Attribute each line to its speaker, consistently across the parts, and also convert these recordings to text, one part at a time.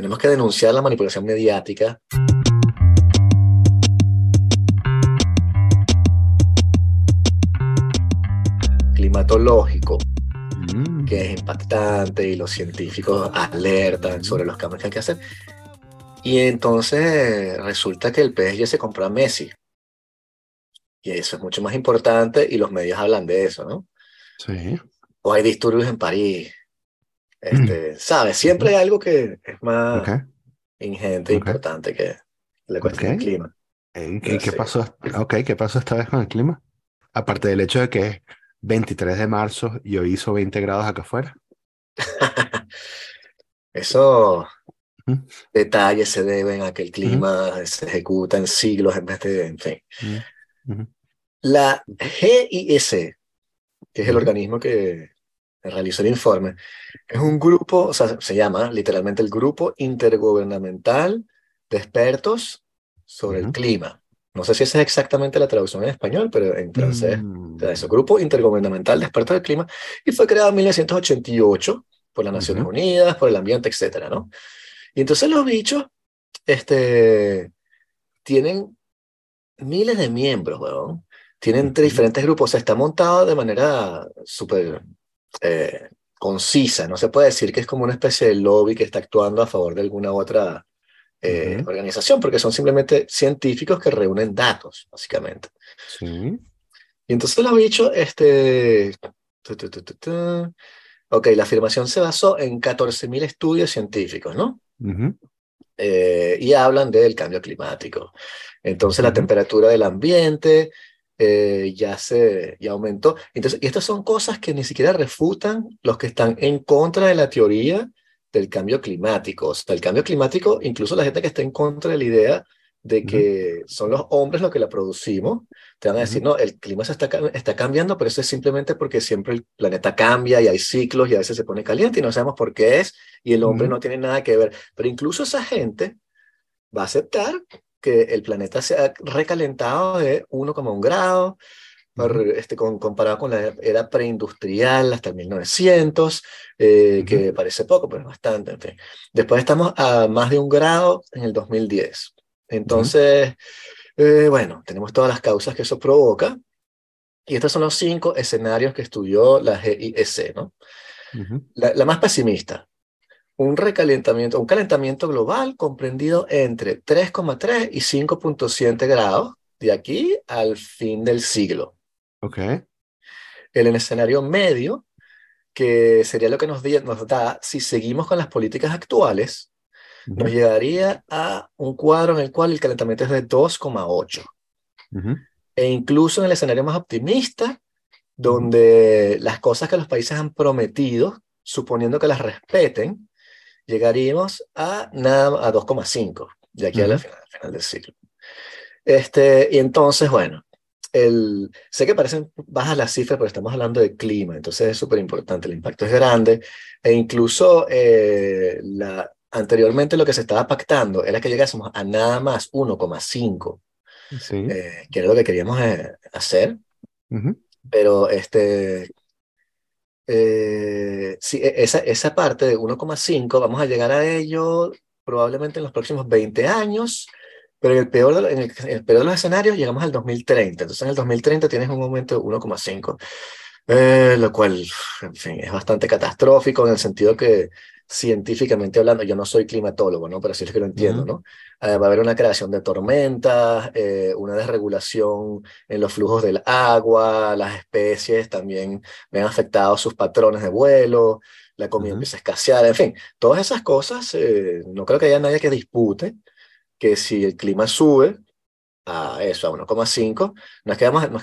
Speaker 1: tenemos que denunciar la manipulación mediática. climatológico,
Speaker 2: Mm.
Speaker 1: que es impactante y los científicos alertan sobre los cambios que hay que hacer. Y entonces resulta que el PSG se compró a Messi. Y eso es mucho más importante y los medios hablan de eso, ¿no?
Speaker 2: Sí.
Speaker 1: O hay disturbios en París. Este, ¿Sabes? Siempre hay algo que es más
Speaker 2: Ok.
Speaker 1: ingente e
Speaker 2: Ok.
Speaker 1: importante que la cuestión
Speaker 2: Ok.
Speaker 1: del clima.
Speaker 2: Ey, ¿Qué, qué pasó? ¿qué pasó esta vez con el clima? Aparte del hecho de que es 23 de marzo y hoy hizo 20 grados acá afuera. Ujú.
Speaker 1: detalles se deben a que el clima se ejecuta en siglos en vez de, en fin. La GIS, que es el organismo que realizó el informe, es un grupo, o sea, se llama literalmente el Grupo Intergubernamental de Expertos sobre el. Clima. No sé si esa es exactamente la traducción en español, pero en francés,
Speaker 2: Mm,
Speaker 1: o sea, eso, Grupo Intergubernamental de Expertos del Clima, y fue creado en 1988 por las Naciones. Unidas, por el ambiente, etcétera, ¿no? Y entonces los bichos, este, tienen miles de miembros, weón. Tienen
Speaker 2: Ujú.
Speaker 1: diferentes grupos. O sea, está montado de manera súper eh, concisa. No se puede decir que es como una especie de lobby que está actuando a favor de alguna otra eh, organización, porque son simplemente científicos que reúnen datos, básicamente.
Speaker 2: Sí.
Speaker 1: Y entonces los bichos, este... tu, tu, tu, tu, tu. Ok, la afirmación se basó en 14.000 estudios científicos, ¿no? Eh, y hablan del cambio climático. Entonces la temperatura del ambiente eh, ya se ya aumentó. Entonces, y estas son cosas que ni siquiera refutan los que están en contra de la teoría del cambio climático. O sea, el cambio climático, incluso la gente que está en contra de la idea de que son los hombres los que la producimos, te van a decir, no, el clima se está, está cambiando, pero eso es simplemente porque siempre el planeta cambia y hay ciclos y a veces se pone caliente y no sabemos por qué es y el hombre no tiene nada que ver. Pero incluso esa gente va a aceptar que el planeta se ha recalentado de 1,1 grado, este, con, comparado con la era preindustrial hasta el 1900, eh,
Speaker 2: Ujú.
Speaker 1: que parece poco, pero es bastante. en fin. Después estamos a más de un grado en el 2010. Entonces, eh, bueno, tenemos todas las causas que eso provoca. Y estos son los cinco escenarios que estudió la GIS, ¿no?
Speaker 2: Ujú.
Speaker 1: La, la más pesimista, un recalentamiento, un calentamiento global comprendido entre 3,3 y 5,7 grados de aquí al fin del siglo.
Speaker 2: Ok.
Speaker 1: El escenario medio, que sería lo que nos, nos da si seguimos con las políticas actuales, nos llegaría a un cuadro en el cual el calentamiento es de 2,8.
Speaker 2: Ujú.
Speaker 1: E incluso en el escenario más optimista, donde las cosas que los países han prometido, suponiendo que las respeten, llegaríamos a, nada, a 2,5 de aquí a la final, al final del siglo. Este, y entonces, bueno, el, sé que parecen bajas las cifras, pero estamos hablando de clima, entonces es súper importante, el impacto es grande, e incluso eh, la, anteriormente lo que se estaba pactando era que llegásemos a nada más 1,5,
Speaker 2: Sí.
Speaker 1: eh, que era lo que queríamos eh, hacer,
Speaker 2: Ujú.
Speaker 1: pero este, eh, sí, e- esa, esa parte de 1,5 vamos a llegar a ello probablemente en los próximos 20 años, pero en el peor de, en el, en el peor de los escenarios llegamos al 2030. Entonces en el 2030 tienes un aumento de 1,5, eh, lo cual, en fin, es bastante catastrófico en el sentido que científicamente hablando, yo no soy climatólogo, ¿no? Pero así es que lo entiendo. ¿no? Eh, va a haber una creación de tormentas, eh, una desregulación en los flujos del agua, las especies también ven afectados sus patrones de vuelo, la comida
Speaker 2: Ujú.
Speaker 1: empieza a escasear, en fin, todas esas cosas, eh, no creo que haya nadie que dispute que si el clima sube a eso, a 1,5, no es que vamos, no es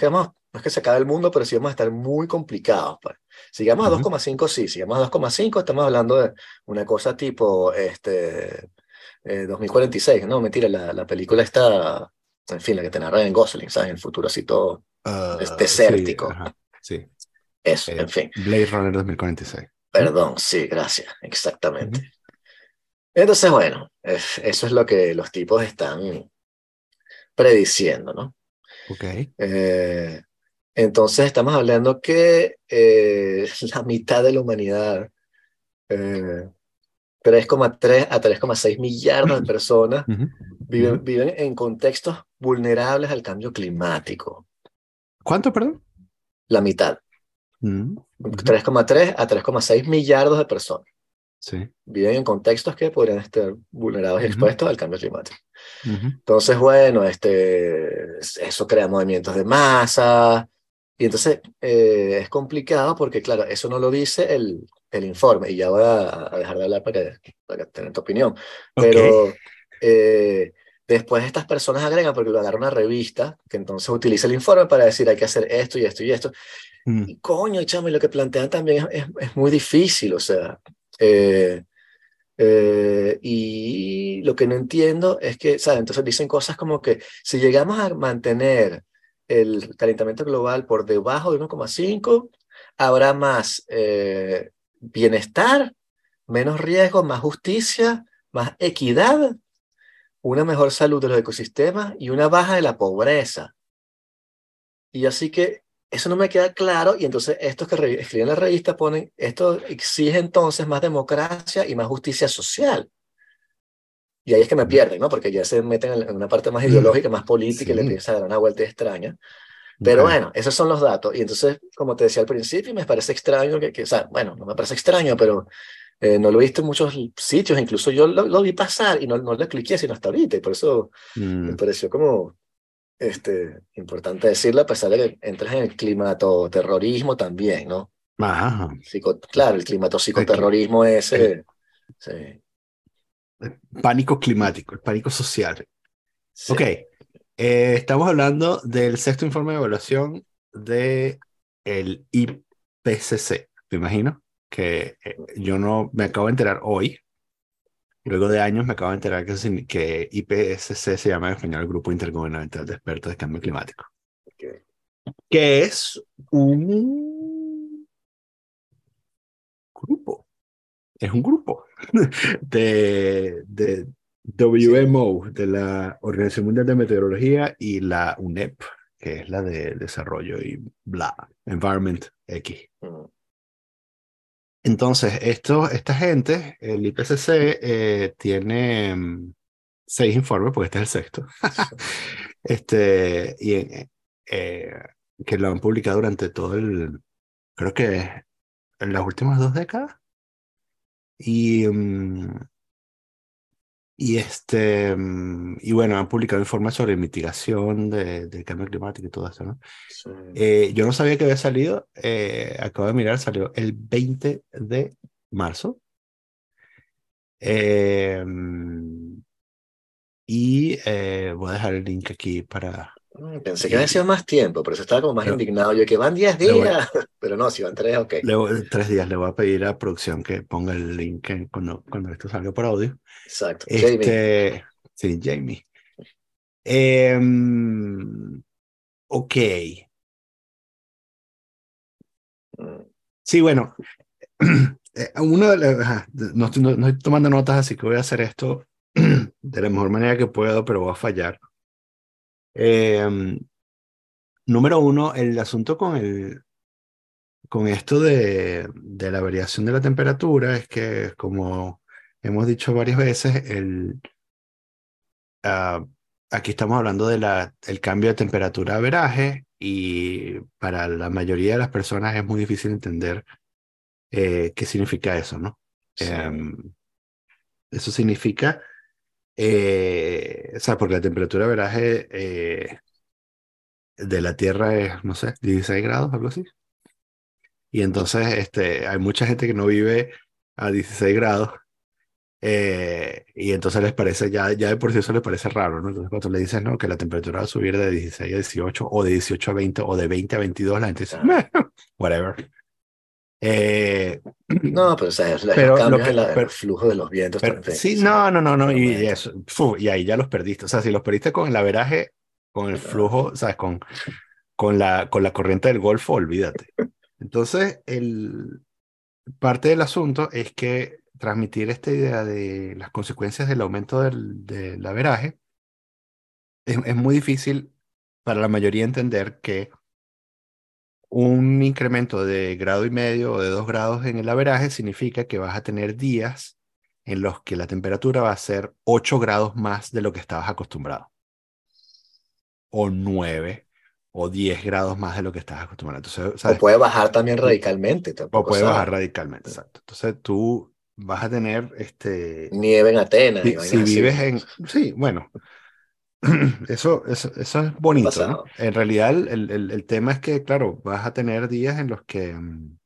Speaker 1: que es se acabe el mundo, pero sí vamos a estar muy complicados. Pues. Si llegamos a
Speaker 2: Ujú.
Speaker 1: 2,5, sí, si llegamos a 2,5, estamos hablando de una cosa tipo este, eh, 2046, no, mentira, la, la película está, en fin, la que te narra en Gosling, ¿sabes? En el futuro así todo des-
Speaker 2: Ah, sí,
Speaker 1: desértico.
Speaker 2: ajá. Sí.
Speaker 1: Eso,
Speaker 2: Eh,
Speaker 1: en fin.
Speaker 2: Blade Runner 2046.
Speaker 1: Perdón, sí, gracias, exactamente.
Speaker 2: Ujú.
Speaker 1: Entonces, bueno, es- eso es lo que los tipos están prediciendo, ¿no?
Speaker 2: Ok.
Speaker 1: Eh, entonces estamos hablando que eh, la mitad de la humanidad eh, 3,3 a 3,6 millardos de personas viven, viven en contextos vulnerables al cambio climático.
Speaker 2: ¿Cuánto, perdón?
Speaker 1: La mitad.
Speaker 2: Mm, ujú,
Speaker 1: 3,3 a 3,6 millardos de personas
Speaker 2: Sí.
Speaker 1: viven en contextos que podrían estar vulnerados y
Speaker 2: Ujú.
Speaker 1: expuestos al cambio climático.
Speaker 2: ujú.
Speaker 1: Entonces, bueno, este, eso crea movimientos de masa y entonces eh, es complicado porque, claro, eso no lo dice el, el informe y ya voy a, a dejar de hablar para que, para tener tu opinión. Pero
Speaker 2: Ok.
Speaker 1: eh, después estas personas agregan, porque lo agarra una revista, que entonces utiliza el informe para decir hay que hacer esto y esto y esto.
Speaker 2: Mm,
Speaker 1: Y coño, chamo, y lo que plantean también es, es, es muy difícil, o sea, eh, eh, y lo que no entiendo es que, ¿sabes? Entonces dicen cosas como que si llegamos a mantener el calentamiento global por debajo de 1,5, habrá más eh, bienestar, menos riesgo, más justicia, más equidad, una mejor salud de los ecosistemas y una baja de la pobreza. Y así que eso no me queda claro y entonces estos que escriben la revista ponen, esto exige entonces más democracia y más justicia social. Y ahí es que me pierden, ¿no? Porque ya se meten en una parte más ideológica, más política y le
Speaker 2: Sí.
Speaker 1: a dar una vuelta extraña. Pero
Speaker 2: ok.
Speaker 1: bueno, esos son los datos. Y entonces, como te decía al principio, me parece extraño que, que o sea, bueno, no me parece extraño, pero eh, no lo he visto en muchos sitios, incluso yo lo, lo vi pasar y no, no le cliqué sino hasta ahorita, y por eso me
Speaker 2: Mm,
Speaker 1: pareció como este, importante decirlo, a pesar de que entras en el climatoterrorismo también, ¿no?
Speaker 2: Ajá.
Speaker 1: Psico- claro, el climatopsicoterrorismo ese. Sí,
Speaker 2: Pánico climático, el pánico social.
Speaker 1: sí.
Speaker 2: Ok, eh, estamos hablando del sexto informe de evaluación de el IPCC, me imagino, que eh, yo no me acabo de enterar hoy, luego de años me acabo de enterar que, que IPCC se llama en español el Grupo Intergubernamental de Expertos de Cambio Climático,
Speaker 1: Ok.
Speaker 2: que es un grupo, es un grupo de, de WMO, de la Organización Mundial de Meteorología y la UNEP, que es la de desarrollo y bla, Environment X.
Speaker 1: Mm,
Speaker 2: Entonces, esto, esta gente, el IPCC, eh, tiene mm, seis informes, porque este es el sexto, este, y en- eh, que lo han publicado durante todo el, creo que en las últimas dos décadas. Y, mm, y este, mm, y bueno, han publicado informes sobre mitigación de, del cambio climático y todo eso, ¿no?
Speaker 1: sí.
Speaker 2: Eh, yo no sabía que había salido, eh, acabo de mirar, salió el 20 de marzo. Eh, mm, y eh, voy a dejar el link aquí para...
Speaker 1: Mm, Pensé que había sido más tiempo, pero se estaba como más
Speaker 2: Pero-
Speaker 1: indignado. Yo que van 10
Speaker 2: Le voy-
Speaker 1: días, pero no, si van 3, ok.
Speaker 2: le voy- tres días le voy a pedir a producción que ponga el link en- cuando, cuando esto salga por audio.
Speaker 1: Exacto. Jamie.
Speaker 2: Este, sí, Jamie. Em, ok. Sí, bueno, eh, uno de la- ajá, no, estoy, no- no estoy tomando notas, así que voy a hacer esto de la mejor manera que puedo, pero voy a fallar. Em, número uno, el asunto con el, con esto de, de la variación de la temperatura es que, como hemos dicho varias veces, el, ah, aquí estamos hablando de la, el cambio de temperatura a veraje y para la mayoría de las personas es muy difícil entender eh, qué significa eso, ¿no?
Speaker 1: sí.
Speaker 2: Em, eso significa, eh, o sea, porque la temperatura de veraje eh, de la Tierra es, no sé, 16 grados, algo así. Y entonces este, hay mucha gente que no vive a 16 grados eh, y entonces les parece, ya, ya de por sí eso les parece raro, ¿no? Entonces cuando le dices, no, que la temperatura va a subir de 16 a 18 o de 18 a 20 o de 20 a 22, la gente dice,
Speaker 1: Ah.
Speaker 2: "Meh, whatever. Eh,
Speaker 1: No, pero o sea, los
Speaker 2: Pero lo
Speaker 1: cambios
Speaker 2: que-
Speaker 1: en, la- en
Speaker 2: pero-
Speaker 1: el flujo de los vientos.
Speaker 2: Pero, sí, no, no, no, no, y, eso, fu, y ahí ya los perdiste. O sea, si los perdiste con el averaje, con el flujo, ¿sabes? Con, con la, con la corriente del Golfo, olvídate. Entonces, el, parte del asunto es que transmitir esta idea de las consecuencias del aumento del, del averaje es, es muy difícil para la mayoría entender que un incremento de grado y medio o de dos grados en el averaje significa que vas a tener días en los que la temperatura va a ser 8 grados más de lo que estabas acostumbrado. O 9 o 10 grados más de lo que estabas acostumbrado. Entonces,
Speaker 1: O puede bajar también radicalmente.
Speaker 2: O puede bajar radicalmente, exacto. Entonces tú vas a tener este...
Speaker 1: Nieve en Atenas.
Speaker 2: Si, vives en... Sí, bueno. Eso, eso, eso es bonito, ¿no? En realidad el, el, el, tema es que, claro, vas a tener días en los que... Mm,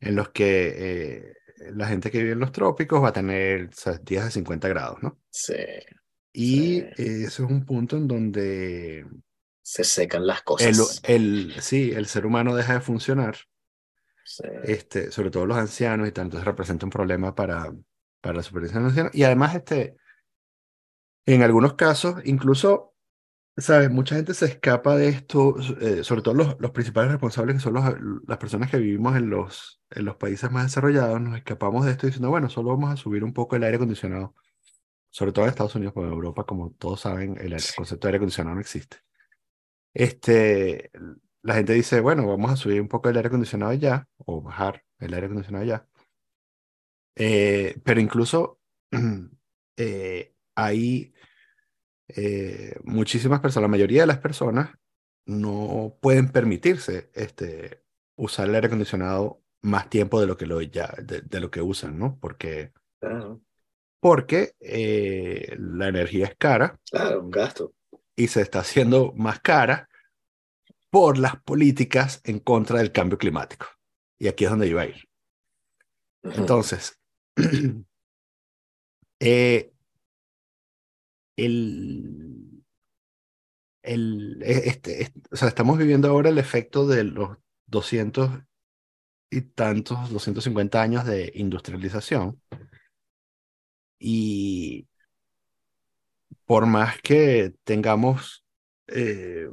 Speaker 2: en los que eh, la gente que vive en los trópicos va a tener días de 50 grados, ¿no?
Speaker 1: Sí.
Speaker 2: Y eso es un punto en donde...
Speaker 1: Se secan las cosas.
Speaker 2: El, sí, el ser humano deja de funcionar. Sí. Este, sobre todo los ancianos y tal, entonces representa un problema para, para la supervivencia de los ancianos. Y además, este, en algunos casos, incluso ¿Sabes? Mucha gente se escapa de esto, eh, sobre todo los, los, principales responsables que son los, las personas que vivimos en los, en los países más desarrollados, nos escapamos de esto diciendo, bueno, solo vamos a subir un poco el aire acondicionado, sobre todo en Estados Unidos, porque en Europa, como todos saben, el, concepto de aire acondicionado no existe. Este, la gente dice, bueno, vamos a subir un poco el aire acondicionado ya, o bajar el aire acondicionado ya. Eh, pero incluso eh, hay eh, muchísimas personas, la mayoría de las personas no pueden permitirse este, usar el aire acondicionado más tiempo de lo que, lo, ya, de, lo que usan, ¿no? Porque, porque eh, la energía es cara.
Speaker 1: Claro, un gasto.
Speaker 2: Y se está haciendo más cara por las políticas en contra del cambio climático. Y aquí es donde iba a ir. Entonces, eh, el, el, e, este, o sea, estamos viviendo ahora el efecto de los 200 y tantos, 250 años de industrialización. Y por más que tengamos eh,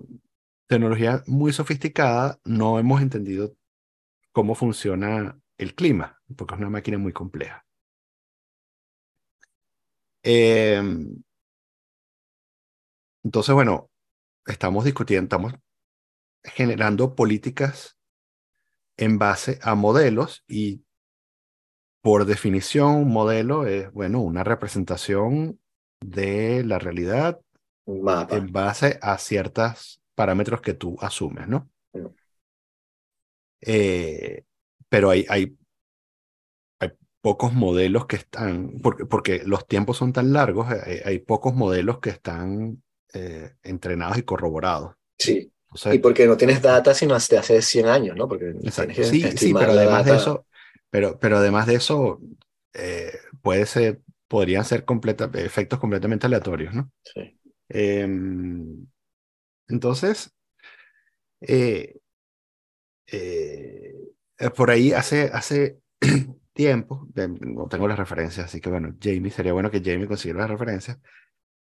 Speaker 2: tecnología muy sofisticada, no hemos entendido cómo funciona el clima, porque es una máquina muy compleja. Eh, entonces, bueno, estamos discutiendo, estamos generando políticas en base a modelos y por definición un modelo es, bueno, una representación de la realidad en base a ciertos parámetros que tú asumes, ¿no? Eh, pero hay, hay, hay, pocos modelos que están, porque, porque los tiempos son tan largos, hay, hay pocos modelos que están eh, entrenados y corroborados.
Speaker 1: Sí. y porque no tienes data sino hasta hace 100 años, ¿no? Porque
Speaker 2: sí, sí, pero además de eso, pero, pero además de eso, eh, puede ser, podrían ser completa, efectos completamente aleatorios, ¿no?
Speaker 1: Sí.
Speaker 2: Em, entonces, eh, por ahí hace, hace tiempo, no tengo las referencias, así que bueno, Jamie, sería bueno que Jamie consiguiera las referencias.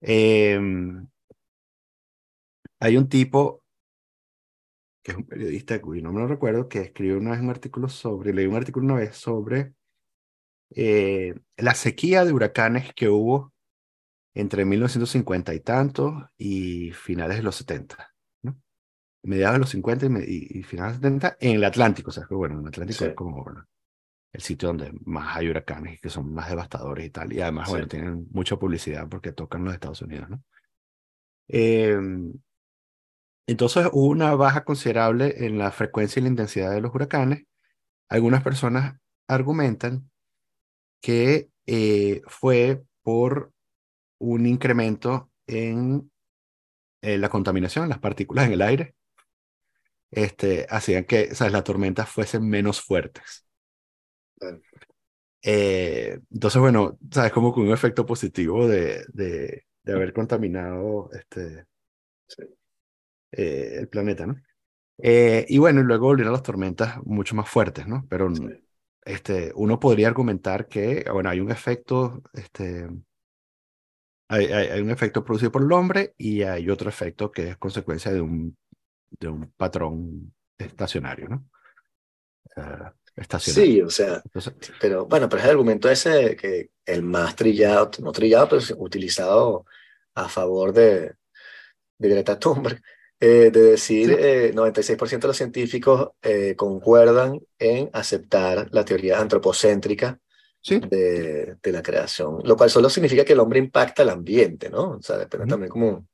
Speaker 2: Eh, hay un tipo que es un periodista cuyo no me lo recuerdo, que escribió una vez un artículo sobre, leí un artículo una vez sobre eh, la sequía de huracanes que hubo entre 1950 y tantos y finales de los 70, ¿no? Mediados de los 50 y, finales de los 70 en el Atlántico, o sea, que bueno, en el Atlántico es como el sitio donde más hay huracanes y que son más devastadores y tal, y además, bueno, tienen mucha publicidad porque tocan los Estados Unidos, ¿no? Eh, entonces hubo una baja considerable en la frecuencia y la intensidad de los huracanes. Algunas personas argumentan que eh, fue por un incremento en eh, la contaminación, las partículas en el aire, este, hacían que las tormentas fuesen menos fuertes. Eh, entonces, bueno, sabes, como con un efecto positivo de, de, de haber contaminado este, eh, el planeta, ¿no? Eh, y bueno, y luego volvieron las tormentas mucho más fuertes, ¿no? Pero este, uno podría argumentar que, bueno, hay un efecto, este, hay, hay, un efecto producido por el hombre y hay otro efecto que es consecuencia de un, de un patrón estacionario, ¿no?
Speaker 1: Uh, estacionario. Sí, o sea, pero bueno, pero es el argumento ese que el más trillado, no trillado, pero utilizado a favor de, de Greta Thunberg, eh, de decir, eh, 96% de los científicos eh, concuerdan en aceptar la teoría antropocéntrica
Speaker 2: Sí.
Speaker 1: de, de la creación, lo cual solo significa que el hombre impacta el ambiente, ¿no? O sea, depende también cómo,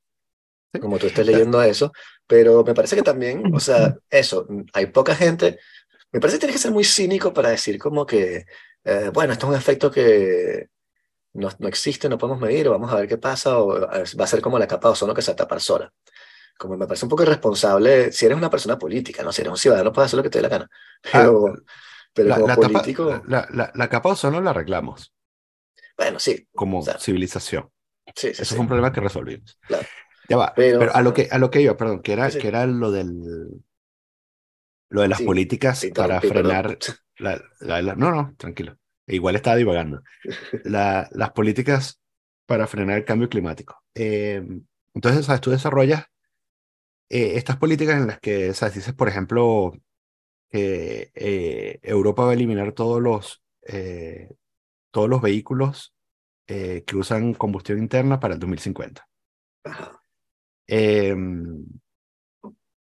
Speaker 2: Sí.
Speaker 1: como tú estés leyendo eso, pero me parece que también, o sea, eso, hay poca gente, me parece que tienes que ser muy cínico para decir como que, eh, bueno, esto es un efecto que no, no existe, no podemos medir, o vamos a ver qué pasa, o a ver, va a ser como la capa de ozono que se tapa sola. Como me parece un poco irresponsable, si eres una persona política, no si eres un ciudadano, puedes hacer lo que te dé la gana, pero, pero
Speaker 2: La,
Speaker 1: como
Speaker 2: la tapa-
Speaker 1: político,
Speaker 2: la, la, la capa ozono la arreglamos
Speaker 1: bueno, sí,
Speaker 2: como
Speaker 1: O sea,
Speaker 2: civilización.
Speaker 1: sí, sí,
Speaker 2: Eso
Speaker 1: sí.
Speaker 2: fue un problema que resolvimos.
Speaker 1: Claro.
Speaker 2: Ya va.
Speaker 1: Pero-
Speaker 2: Pero, a lo que a lo que iba, perdón, que era, que era lo del lo de las políticas para frenar no, no, tranquilo. Igual estaba divagando. La- las políticas para frenar el cambio climático. Eh, entonces, ¿sabes? Tú desarrollas eh, estas políticas en las que, ¿sabes? Dices, por ejemplo, que eh, Europa va a eliminar todos los, eh, todos los vehículos eh, que usan combustión interna para el 2050.
Speaker 1: Ajá.
Speaker 2: Eh,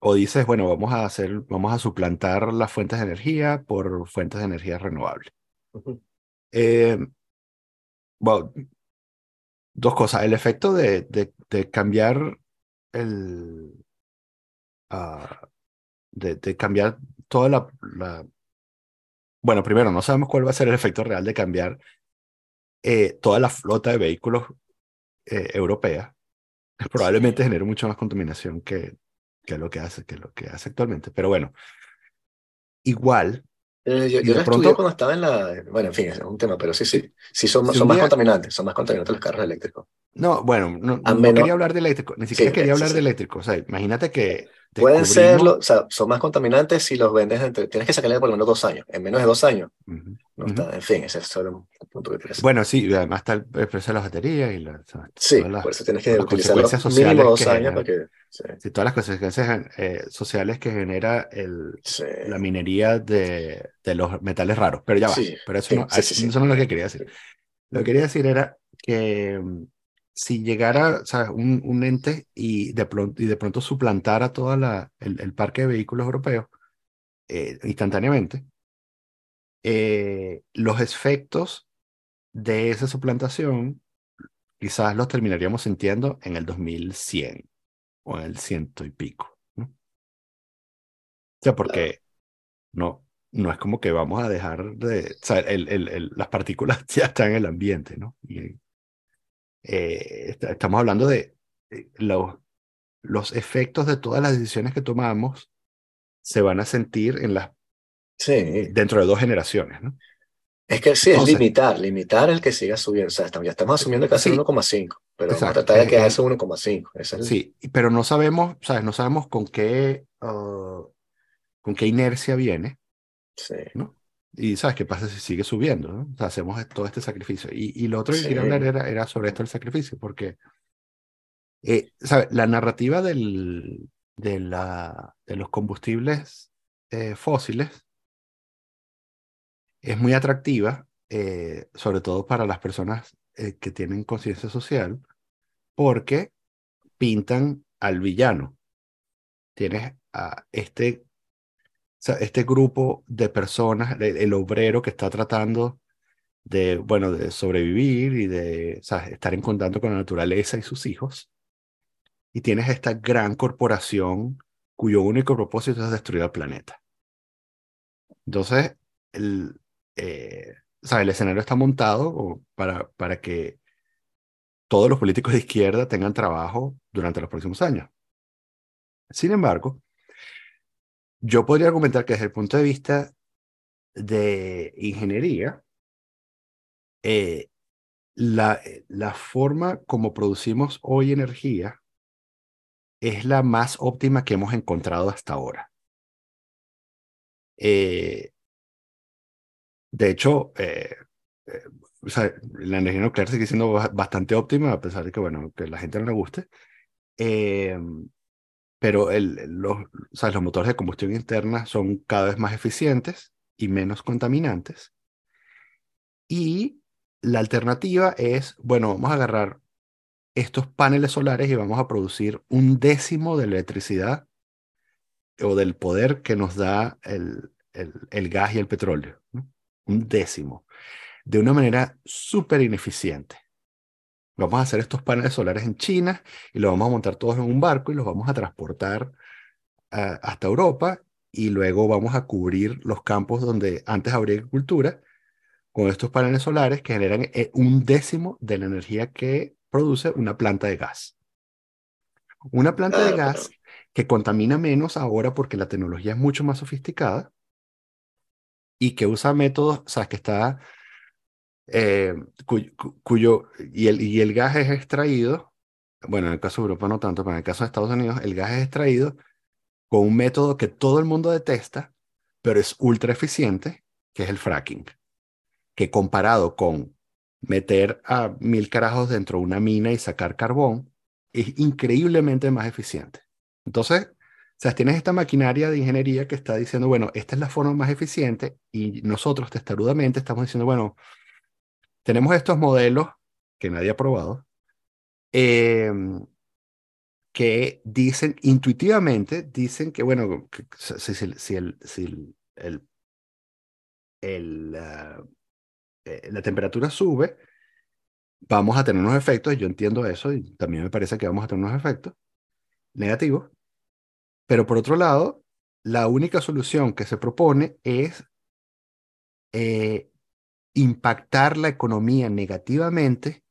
Speaker 2: o dices, bueno, vamos a hacer, vamos a suplantar las fuentes de energía por fuentes de energía renovable. Bueno, dos cosas. El efecto de, de, de cambiar el. Ah, de, de cambiar toda la, la- Bueno, primero, no sabemos cuál va a ser el efecto real de cambiar eh, toda la flota de vehículos eh, europea. Probablemente genere mucho más contaminación que, que lo que hace, que lo que hace actualmente. Pero bueno, igual,
Speaker 1: Eh, yo yo
Speaker 2: de
Speaker 1: la
Speaker 2: pronto-
Speaker 1: estudié cuando estaba en la... Bueno, en fin, es un tema, pero sí, sí. Sí, son, son más contaminantes, son más contaminantes los carros eléctricos.
Speaker 2: no, bueno, no, no
Speaker 1: menos-
Speaker 2: quería hablar de eléctrico, ni siquiera
Speaker 1: Sí,
Speaker 2: quería hablar
Speaker 1: sí.
Speaker 2: de eléctrico. O sea, imagínate que
Speaker 1: Pueden serlo, o sea, son más contaminantes si los vendes entre... Tienes que sacarle por lo menos dos años. En menos de dos años, no está. En fin, ese es solo un punto que hacer.
Speaker 2: Bueno, sí, y además está el precio de las baterías y la,
Speaker 1: sí,
Speaker 2: las-
Speaker 1: por eso tienes que utilizarlo mínimo dos años para que... Sí,
Speaker 2: sí, todas las consecuencias eh, sociales que genera el,
Speaker 1: sí.
Speaker 2: la minería de, de los metales raros. Pero ya va,
Speaker 1: Sí,
Speaker 2: pero eso, no,
Speaker 1: sí.
Speaker 2: eso no es lo que quería decir. Lo que quería decir era que mm, si llegara ¿sabes? Un, un ente y de, pronto, y de pronto suplantara todo el, el parque de vehículos europeos eh, instantáneamente, eh, los efectos de esa suplantación quizás los terminaríamos sintiendo en el 2100 o en el ciento y pico. ¿no? O sea, porque no, no es como que vamos a dejar de... O sea, el, el, el, las partículas ya están en el ambiente, ¿no? Y, eh, est- estamos hablando de eh, los, los efectos de todas las decisiones que tomamos se van a sentir en las,
Speaker 1: Sí.
Speaker 2: dentro de dos generaciones, ¿no?
Speaker 1: Es que sí, es limitar, limitar el que siga subiendo. O sea, ya estamos asumiendo que va a ser
Speaker 2: Sí.
Speaker 1: 1,5, pero
Speaker 2: Exacto.
Speaker 1: tratar de quedarse en 1,5. Ese es el-
Speaker 2: Sí, pero no sabemos, ¿sabes? No sabemos con qué, ah, con qué inercia viene,
Speaker 1: sí.
Speaker 2: ¿no? Y ¿sabes qué pasa si sigue subiendo, ¿no? O sea, hacemos todo este sacrificio. Y, y lo otro que
Speaker 1: Sí.
Speaker 2: quería hablar era, era sobre esto del sacrificio, porque, eh, ¿sabes? La narrativa del, de, la, de los combustibles eh, fósiles es muy atractiva, eh, sobre todo para las personas eh, que tienen conciencia social, porque pintan al villano. Tienes a este, este grupo de personas, el, obrero que está tratando de, bueno, de sobrevivir y de estar en contacto con la naturaleza y sus hijos. Y tienes esta gran corporación cuyo único propósito es destruir el planeta. Entonces, el, eh, ¿sabes? el escenario está montado para, para que todos los políticos de izquierda tengan trabajo durante los próximos años. Sin embargo, yo podría argumentar que desde el punto de vista de ingeniería, eh, la, la forma como producimos hoy energía es la más óptima que hemos encontrado hasta ahora. Eh, de hecho, eh, eh, la energía nuclear sigue siendo ba- bastante óptima, a pesar de que, bueno, que la gente no le guste. Eh, pero el, los, o los motores de combustión interna son cada vez más eficientes y menos contaminantes. Y la alternativa es, bueno, vamos a agarrar estos paneles solares y vamos a producir un décimo de electricidad o del poder que nos da el, el, gas y el petróleo. Un décimo. de una manera súper ineficiente. Vamos a hacer estos paneles solares en China y los vamos a montar todos en un barco y los vamos a transportar uh, hasta Europa y luego vamos a cubrir los campos donde antes habría agricultura con estos paneles solares que generan eh, un décimo de la energía que produce una planta de gas. Una planta de gas que contamina menos ahora porque la tecnología es mucho más sofisticada y que usa métodos, o sea, que está eh, cuyo, y, el, y el gas es extraído, bueno, en el caso de Europa no tanto, pero en el caso de Estados Unidos, el gas es extraído con un método que todo el mundo detesta, pero es ultra eficiente, que es el fracking, que comparado con meter a mil carajos dentro de una mina y sacar carbón, es increíblemente más eficiente. Entonces, sea, tienes esta maquinaria de ingeniería que está diciendo, bueno, esta es la forma más eficiente y nosotros testarudamente estamos diciendo, bueno, tenemos estos modelos que nadie ha probado, em, que dicen intuitivamente, dicen que, bueno, si, el, si el, el, eh, la temperatura sube, vamos a tener unos efectos, yo entiendo eso y también me parece que vamos a tener unos efectos negativos, pero por otro lado, la única solución que se propone es eh, impactar la economía negativamente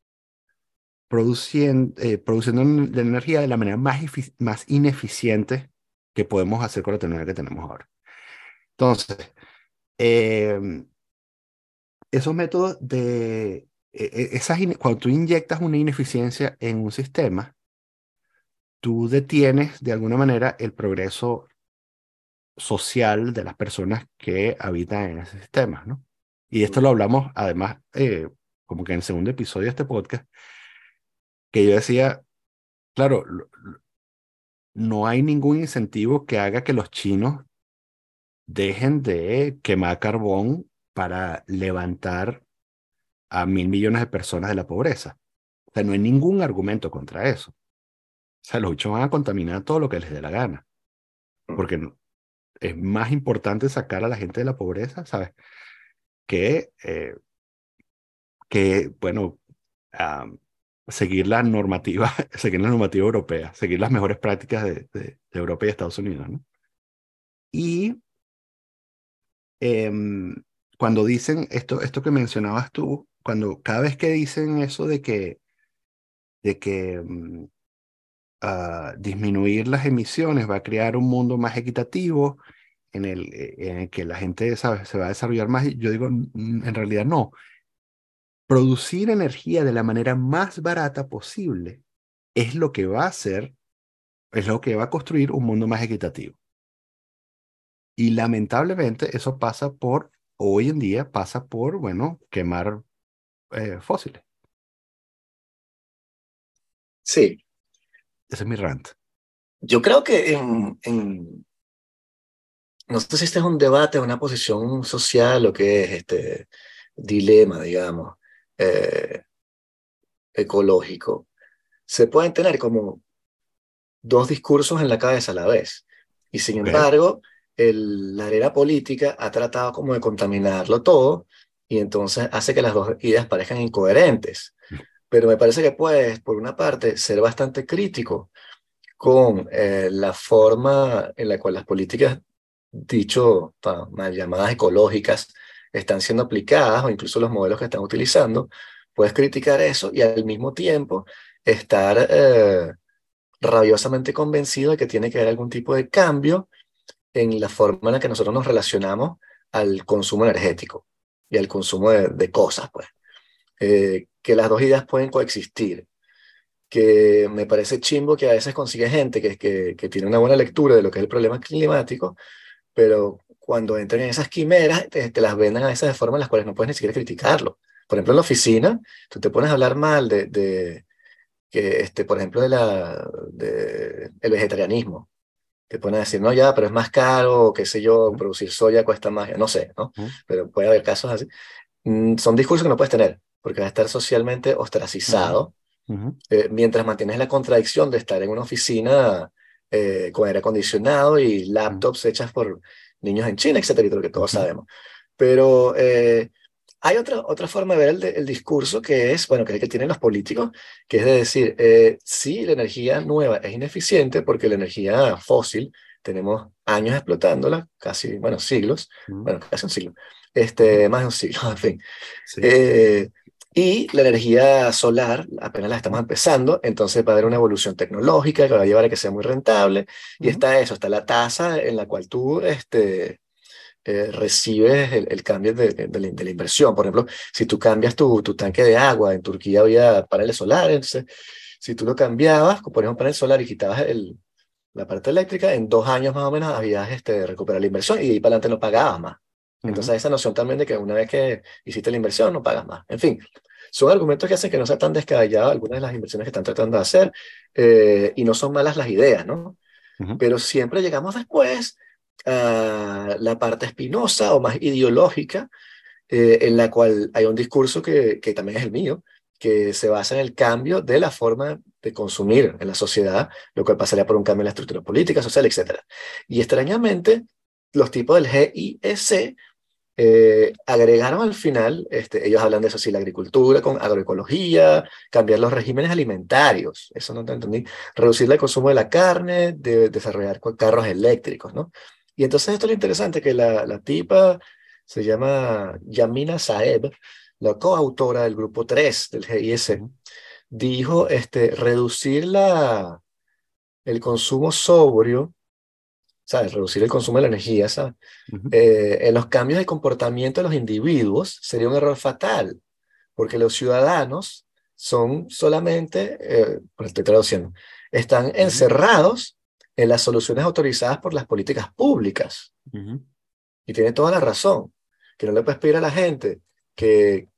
Speaker 2: produciendo, eh, la energía de la manera más, más ineficiente que podemos hacer con la tecnología que tenemos ahora. Entonces, em, esos métodos de, e, e, esas, cuando tú inyectas una ineficiencia en un sistema, tú detienes de alguna manera el progreso social de las personas que habitan en ese sistema, ¿no? Y esto lo hablamos además, eh, como que en el segundo episodio de este podcast, que yo decía, claro, no hay ningún incentivo que haga que los chinos dejen de quemar carbón para levantar a mil millones de personas de la pobreza. O sea, no hay ningún argumento contra eso. O sea, los bichos van a contaminar todo lo que les dé la gana. Porque es más importante sacar a la gente de la pobreza, ¿sabes? que, eh, que bueno, seguir la normativa, seguir la normativa europea, seguir las mejores prácticas de, de, Europa y Estados Unidos, ¿no? Y em, cuando dicen esto, esto que mencionabas tú, cuando cada vez que dicen eso de que, de que mm, disminuir las emisiones va a crear un mundo más equitativo en el, eh, en el que la gente se va a desarrollar más. Yo digo, en realidad no. Producir energía de la manera más barata posible es lo que va a hacer, es lo que va a construir un mundo más equitativo. Y lamentablemente eso pasa por, hoy en día pasa por, bueno, quemar eh, fósiles.
Speaker 1: Sí.
Speaker 2: Ese es mi rant.
Speaker 1: Yo creo que en, en, no sé si este es un debate, una posición social o qué es este dilema, digamos, eh, ecológico. Se pueden tener como dos discursos en la cabeza a la vez. Y sin embargo, el, la arena política ha tratado como de contaminarlo todo y entonces hace que las dos ideas parezcan incoherentes. Pero me parece que puedes, por una parte, ser bastante crítico con eh, la forma en la cual las políticas dicho, mal llamadas ecológicas, están siendo aplicadas o incluso los modelos que están utilizando, puedes criticar eso y al mismo tiempo estar eh, rabiosamente convencido de que tiene que haber algún tipo de cambio en la forma en la que nosotros nos relacionamos al consumo energético y al consumo de, cosas, pues. Eh, que las dos ideas pueden coexistir. Que me parece chimbo que a veces consigue gente que, que, que tiene una buena lectura de lo que es el problema climático, pero cuando entran en esas quimeras, te, las venden a veces de forma en las cuales no puedes ni siquiera criticarlo. Por ejemplo, en la oficina, tú te pones a hablar mal de, de que, este, por ejemplo, de la, de el vegetarianismo. Te pones a decir, no, ya, pero es más caro, qué sé yo, producir soya cuesta más, no sé, ¿no? Pero puede haber casos así. Mm, son discursos que no puedes tener, porque vas a estar socialmente ostracizado, eh, mientras mantienes la contradicción de estar en una oficina eh, con aire acondicionado y laptops hechas por niños en China, etcétera, y lo que todos sabemos. Pero eh, hay otra, otra forma de ver el, el discurso que es, bueno, que, que tienen los políticos, que es de decir, eh, sí, la energía nueva es ineficiente porque la energía fósil, tenemos años explotándola, casi, bueno, siglos, bueno, casi un siglo, este, más de un siglo, en fin. Eh, y la energía solar apenas la estamos empezando, entonces va a haber una evolución tecnológica que va a llevar a que sea muy rentable. Y está eso, está la tasa en la cual tú este, eh, recibes el, cambio de, de, la, inversión. Por ejemplo, si tú cambias tu, tu tanque de agua, en Turquía había paneles solares, entonces si tú lo cambiabas, ponías un panel solar y quitabas el, la parte eléctrica, en dos años más o menos habías este, recuperado la inversión y ahí para adelante no pagabas más. Entonces, esa noción también de que una vez que hiciste la inversión, no pagas más. En fin, son argumentos que hacen que no sea tan descabellado algunas de las inversiones que están tratando de hacer eh, y no son malas las ideas, ¿no? Pero siempre llegamos después la parte espinosa o más ideológica, eh, en la cual hay un discurso que, que también es el mío, que se basa en el cambio de la forma de consumir en la sociedad, lo cual pasaría por un cambio en la estructura política, social, etc. Y extrañamente, los tipos del GIEC eh, agregaron al final, este, ellos hablan de eso, sí, la agricultura con agroecología, cambiar los regímenes alimentarios, eso no te entendí, reducir el consumo de la carne, de, desarrollar carros eléctricos, ¿no? Y entonces esto es lo interesante, que la, la tipa se llama Yamina Saeb, la coautora del grupo 3 del GIS, dijo este, reducir la, el consumo sobrio, ¿sabes? Reducir el consumo de la energía, ¿sabes? Eh, en los cambios de comportamiento de los individuos sería un error fatal, porque los ciudadanos son solamente, eh, estoy traduciendo, están encerrados en las soluciones autorizadas por las políticas públicas. Y tiene toda la razón, que no le puedes pedir a la gente que,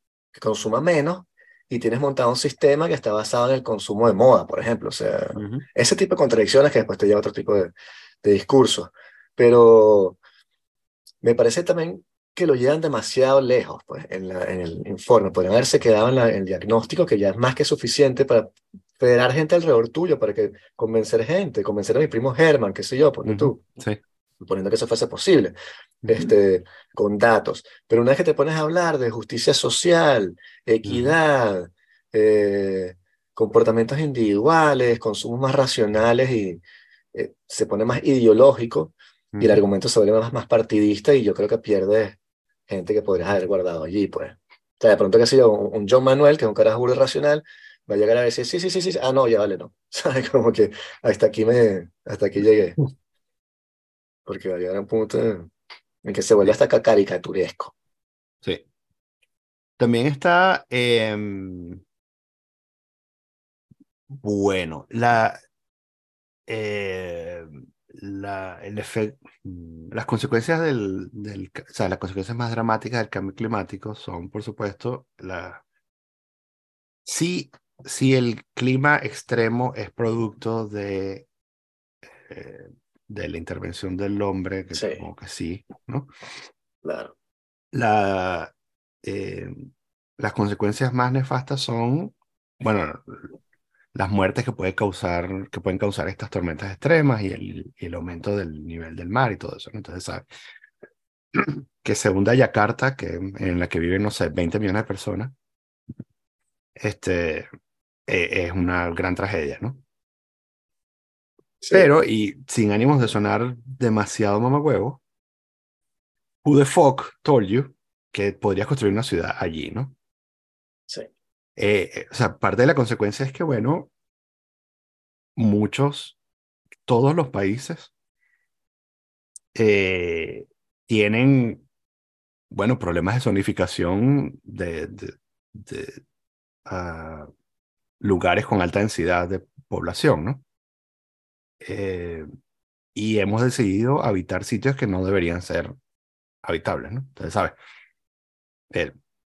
Speaker 1: consuma menos y tienes montado un sistema que está basado en el consumo de moda, por ejemplo. O sea, ese tipo de contradicciones que después te lleva a otro tipo de, de discursos. Pero me parece también que lo llevan demasiado lejos pues, en, la, en el informe. Podrían haberse quedado en, el diagnóstico, que ya es más que suficiente para federar gente alrededor tuyo para que convencer gente, convencer a mi primo Herman, qué sé yo, porque tú, sí. suponiendo que eso fuese posible, este, con datos. Pero una vez que te pones a hablar de justicia social, equidad, eh, comportamientos individuales, consumos más racionales y eh, se pone más ideológico y el argumento se vuelve más, más partidista y yo creo que pierde gente que podrías haber guardado allí, pues. O sea, de pronto que ha sido un, John Manuel, que es un carajo racional, va a llegar a decir, sí, sí, sí, sí, ah, no, ya vale, no. ¿Sabes? Como que hasta aquí me, hasta aquí llegué. Porque va a llegar a un punto en que se vuelve hasta caricaturesco.
Speaker 2: Sí. También está, em, bueno, la, eh, la, el efecto, las consecuencias del, del, o sea, las consecuencias más dramáticas del cambio climático son, por supuesto, la, sí si el clima extremo es producto de, eh, de la intervención del hombre, que sí. que sí, ¿no?
Speaker 1: Claro.
Speaker 2: La, eh, las consecuencias más nefastas son, bueno, las muertes que, puede causar, que pueden causar estas tormentas extremas y el, y el aumento del nivel del mar y todo eso. Entonces, ¿sabes? que segunda Yakarta, que, en la que viven, no sé, 20 millones de personas, este, eh, es una gran tragedia, ¿no? Pero, y sin ánimos de sonar demasiado mamahuevo, who the fuck told you que podrías construir una ciudad allí, ¿no? Eh, eh, o sea, parte de la consecuencia es que, bueno, muchos, todos los países tienen, bueno, problemas de zonificación de, ah, lugares con alta densidad de población, ¿no? Eh, y hemos decidido habitar sitios que no deberían ser habitables, ¿no? Entonces, ¿sabes?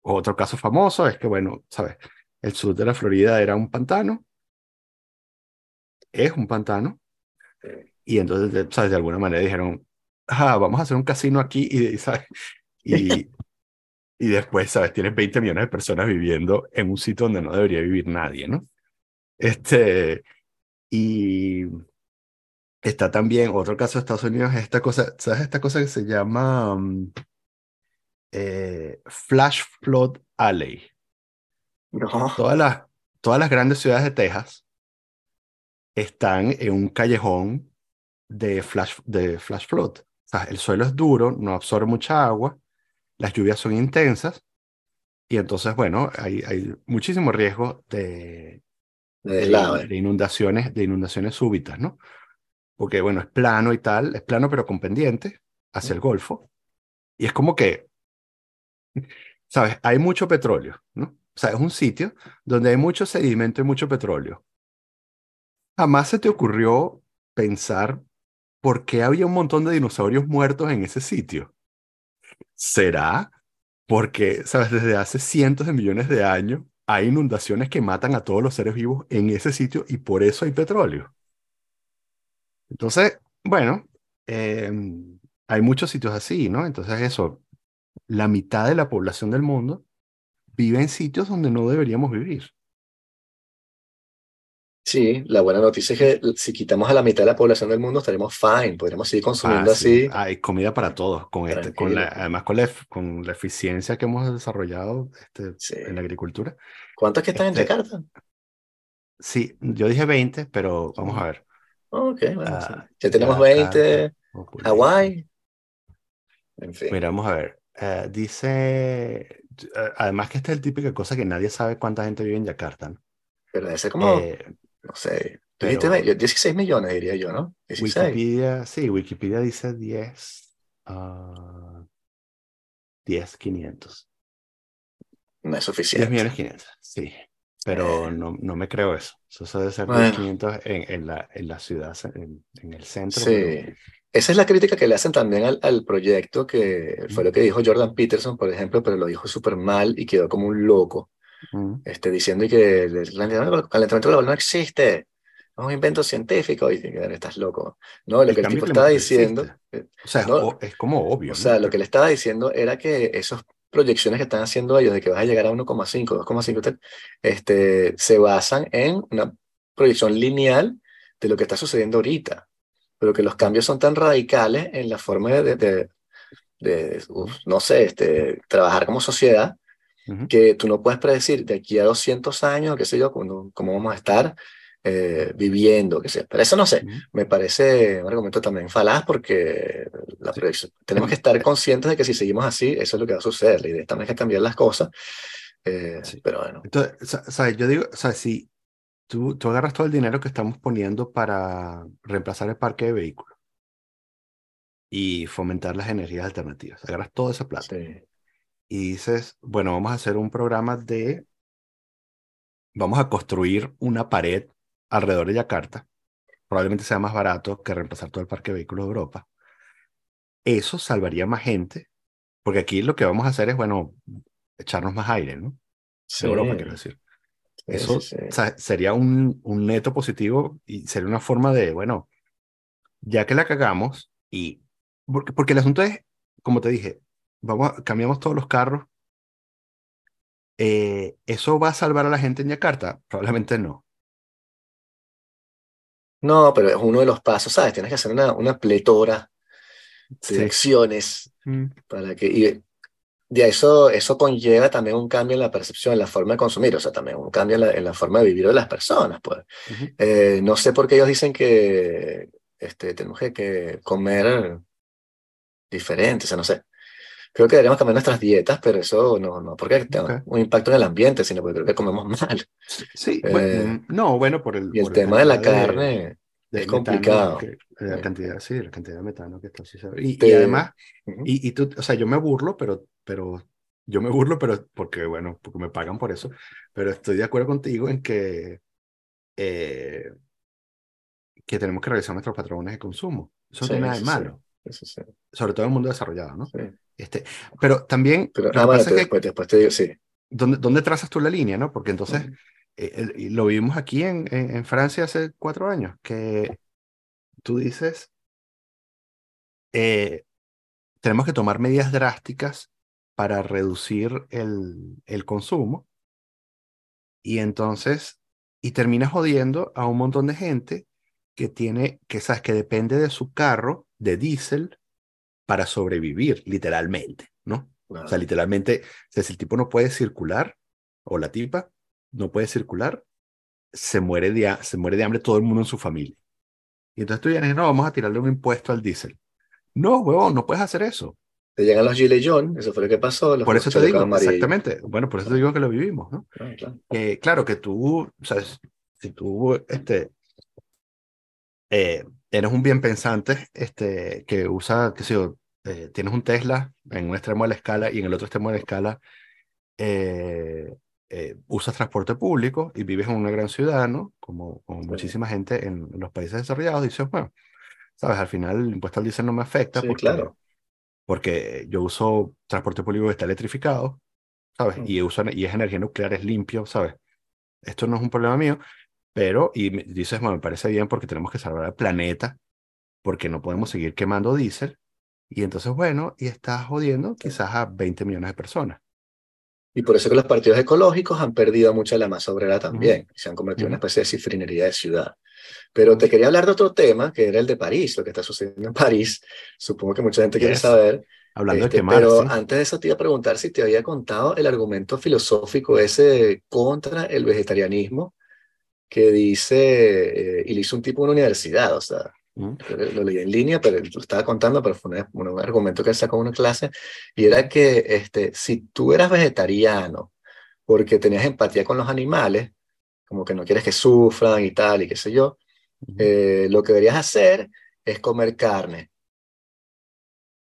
Speaker 2: Otro caso famoso es que, bueno, ¿sabes? El sur de la Florida era un pantano, es un pantano, y entonces, ¿sabes? De alguna manera dijeron, ah, vamos a hacer un casino aquí, y, ¿sabes? Y, y después, ¿sabes? Tienes 20 millones de personas viviendo en un sitio donde no debería vivir nadie, ¿no? Este, y está también, otro caso de Estados Unidos, esta cosa, ¿sabes? Esta cosa que se llama, mm, eh, Flash Flood Alley.
Speaker 1: No.
Speaker 2: Todas las, todas las grandes ciudades de Texas están en un callejón de flash, de flash flood. O sea, el suelo es duro, no absorbe mucha agua, las lluvias son intensas y entonces, bueno, hay, hay muchísimo riesgo de,
Speaker 1: De
Speaker 2: de,
Speaker 1: lado,
Speaker 2: de inundaciones, de inundaciones súbitas, ¿no? Porque, bueno, es plano y tal, es plano pero con pendiente hacia el Golfo. Y es como que, ¿sabes? Hay mucho petróleo, ¿no? O sea, es un sitio donde hay mucho sedimento y mucho petróleo. Jamás se te ocurrió pensar por qué había un montón de dinosaurios muertos en ese sitio. ¿Será porque, sabes, desde hace cientos de millones de años hay inundaciones que matan a todos los seres vivos en ese sitio y por eso hay petróleo? Entonces, bueno, eh, hay muchos sitios así, ¿no? Entonces eso, la mitad de la población del mundo vive en sitios donde no deberíamos vivir.
Speaker 1: Sí, la buena noticia es que si quitamos a la mitad de la población del mundo estaremos fine, podremos seguir consumiendo
Speaker 2: Fácil.
Speaker 1: así.
Speaker 2: Hay comida para todos, con este, con la, además con la, con la eficiencia que hemos desarrollado este,
Speaker 1: Sí.
Speaker 2: en la agricultura.
Speaker 1: ¿Cuántos que están en
Speaker 2: Este,
Speaker 1: Yakarta?
Speaker 2: Sí, yo dije 20, pero vamos a ver.
Speaker 1: Ok, bueno,
Speaker 2: Ah,
Speaker 1: sí. Ya tenemos
Speaker 2: Yakarta,
Speaker 1: 20,
Speaker 2: population.
Speaker 1: Hawái, en fin.
Speaker 2: Mira, vamos a ver. Eh, dice, eh, además que esta es el típica cosa que nadie sabe cuánta gente vive en Yakarta, ¿no?
Speaker 1: Pero debe ser como,
Speaker 2: Eh,
Speaker 1: no sé,
Speaker 2: pero-
Speaker 1: dijiste ve- yo- 16 millones diría yo, ¿no? 16.
Speaker 2: Wikipedia, sí, Wikipedia dice 10, ah, 10, 500.
Speaker 1: No es
Speaker 2: 10
Speaker 1: suficiente.
Speaker 2: millones 500, sí. Pero
Speaker 1: Eh.
Speaker 2: no, no me creo eso. Eso debe ser
Speaker 1: Bueno.
Speaker 2: 10, 500 en, en, la, en la ciudad, en, en el centro.
Speaker 1: Sí.
Speaker 2: pero-
Speaker 1: Esa es la crítica que le hacen también al, al proyecto, que fue lo que dijo Jordan Peterson, por ejemplo, pero lo dijo súper mal y quedó como un loco, este, diciendo que el calentamiento global no existe, es un invento científico, y que estás loco. No, lo
Speaker 2: El
Speaker 1: que el tipo estaba diciendo,
Speaker 2: existe.
Speaker 1: eh,
Speaker 2: O sea,
Speaker 1: No,
Speaker 2: o- es como obvio.
Speaker 1: o
Speaker 2: ¿no?
Speaker 1: sea, lo que le estaba diciendo era que esas proyecciones que están haciendo ellos de que vas a llegar a 1,5, 2,5, tal, este, se basan en una proyección lineal de lo que está sucediendo ahorita, pero que los cambios son tan radicales en la forma de, de- de, uf, no sé, este, trabajar como sociedad,
Speaker 2: Ujú.
Speaker 1: que tú no puedes predecir de aquí a 200 años, qué sé yo, cómo, cómo vamos a estar eh, viviendo, qué sé. Pero eso no sé,
Speaker 2: Ujú.
Speaker 1: me parece un argumento también falaz porque la
Speaker 2: Sí.
Speaker 1: tenemos que estar conscientes de que si seguimos así, eso es lo que va a suceder. La idea también es que cambiar las cosas. eh,
Speaker 2: Sí.
Speaker 1: Pero bueno,
Speaker 2: Entonces, sa- ¿sabes? Yo digo, o sea, si tú, tú agarras todo el dinero que estamos poniendo para reemplazar el parque de vehículos y fomentar las energías alternativas, agarras toda esa plata
Speaker 1: sí,
Speaker 2: y dices, bueno, vamos a hacer un programa de, vamos a construir una pared alrededor de Yakarta, probablemente sea más barato que reemplazar todo el parque de vehículos de Europa. Eso salvaría más gente, porque aquí lo que vamos a hacer es, bueno, echarnos más aire, ¿no?
Speaker 1: sí,
Speaker 2: De Europa, quiero decir. Eso
Speaker 1: sí, sí.
Speaker 2: o sea, sería un, un neto positivo y sería una forma de, bueno, ya que la cagamos y porque, porque el asunto es, como te dije, vamos a- cambiamos todos los carros. eh, ¿Eso va a salvar a la gente en Yakarta? Probablemente no.
Speaker 1: No, pero es uno de los pasos, ¿sabes? Tienes que hacer una, una pletora de acciones
Speaker 2: Mm,
Speaker 1: para que... Y, ya eso, eso conlleva también un cambio en la percepción, en la forma de consumir, o sea, también un cambio en la, en la forma de vivir de las personas, pues. Eh, no sé por qué ellos dicen que este, tenemos que, comer diferente, o sea, no sé. Creo que deberíamos cambiar nuestras dietas, pero eso no, no porque tenga
Speaker 2: Ok.
Speaker 1: un impacto en el ambiente, sino porque creo que comemos mal.
Speaker 2: Sí,
Speaker 1: Eh,
Speaker 2: bueno, no, bueno, por el,
Speaker 1: Y el
Speaker 2: por
Speaker 1: tema de la carne
Speaker 2: de
Speaker 1: es complicado.
Speaker 2: que- la
Speaker 1: Sí.
Speaker 2: cantidad, sí, la cantidad de metano que está asociado. Y, y además,
Speaker 1: Ujú.
Speaker 2: Y, y tú, o sea, yo me burlo, pero, pero, yo me burlo, pero porque, bueno, porque me pagan por eso, pero estoy de acuerdo contigo en que, eh, que tenemos que revisar nuestros patrones de consumo. Eso no
Speaker 1: Sí,
Speaker 2: tiene nada de
Speaker 1: sí,
Speaker 2: malo,
Speaker 1: Eso sí,
Speaker 2: sobre todo en el mundo desarrollado, ¿no?
Speaker 1: sí.
Speaker 2: Este, pero también,
Speaker 1: Pero,
Speaker 2: que
Speaker 1: ah, te-
Speaker 2: es que,
Speaker 1: después, después te digo, sí.
Speaker 2: ¿dónde, dónde trazas tú la línea, no? Porque entonces,
Speaker 1: Ujú.
Speaker 2: eh, el- y lo vivimos aquí en, en, en Francia hace cuatro años, que tú dices, eh, tenemos que tomar medidas drásticas para reducir el, el consumo y entonces, y terminas jodiendo a un montón de gente que tiene, que sabes, que depende de su carro de diésel para sobrevivir, literalmente, ¿no? O sea, literalmente, si el tipo no puede circular, o la tipa no puede circular, se muere de, se muere de hambre todo el mundo en su familia. Y entonces tú vienes, no, vamos a tirarle un impuesto al diésel. No, huevón, no puedes hacer eso.
Speaker 1: Te llegan los Gilets eso fue lo que pasó.
Speaker 2: por eso te digo, exactamente. Bueno, por eso te digo que lo vivimos, ¿no? Ah, claro. claro que tú, sabes, si tú, este, eh, eres un bien pensante, este, que usa, qué sé yo, eh, tienes un Tesla en un extremo de la escala y en el otro extremo de la escala eh, usas transporte público y vives en una gran ciudad, ¿no? Como, como muchísima gente en, los países desarrollados, dices, bueno, sabes, al final el impuesto al diésel no me afecta
Speaker 1: sí, claro.
Speaker 2: porque yo uso transporte público que está electrificado, ¿sabes? Mm. Y, uso, y es energía nuclear, es limpio, ¿sabes? Esto no es un problema mío, pero, y dices, bueno, me parece bien porque tenemos que salvar al planeta, porque no podemos seguir quemando diésel, y entonces, bueno, y estás jodiendo quizás a 20 millones de personas.
Speaker 1: Y por eso que los partidos ecológicos han perdido mucha la masa obrera también, se han convertido en una especie de cifrinería de ciudad. Pero te quería hablar de otro tema, que era el de París, lo que está sucediendo en París. Supongo que mucha gente quiere saber.
Speaker 2: Hablando de este,
Speaker 1: Pero antes de eso te iba a preguntar si te había contado el argumento filosófico ese contra el vegetarianismo que dice, eh, y le hizo un tipo en una universidad, o sea, lo leí en línea, pero lo estaba contando, pero fue un, argumento que él sacó en una clase, y era que este, si tú eras vegetariano porque tenías empatía con los animales, como que no quieres que sufran y tal, y qué sé yo, eh, lo que deberías hacer es comer carne.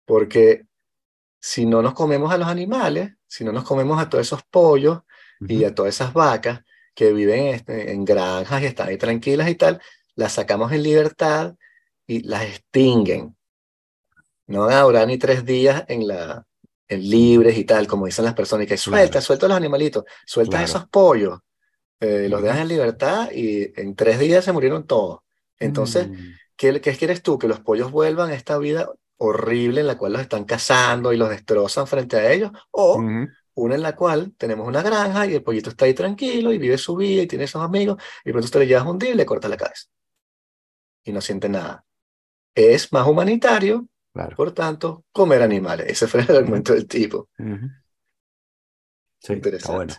Speaker 1: Porque si no nos comemos a los animales, si no nos comemos a todos esos pollos y a todas esas vacas que viven este, en granjas y están ahí tranquilas y tal, las sacamos en libertad y las extinguen. No van a durar ni tres días en, la, en libres y tal, como dicen las personas, y que suelta, suelta los animalitos, suelta esos pollos, eh, los dejas en libertad y en tres días se murieron todos. Entonces, mm. ¿qué, ¿qué quieres tú? Que los pollos vuelvan a esta vida horrible en la cual los están cazando y los destrozan frente a ellos, o una en la cual tenemos una granja y el pollito está ahí tranquilo y vive su vida y tiene esos amigos, y pronto usted le llevas un día y le corta la cabeza. Y no siente nada es más humanitario, por tanto, comer animales. Ese fue el argumento del tipo. Interesante.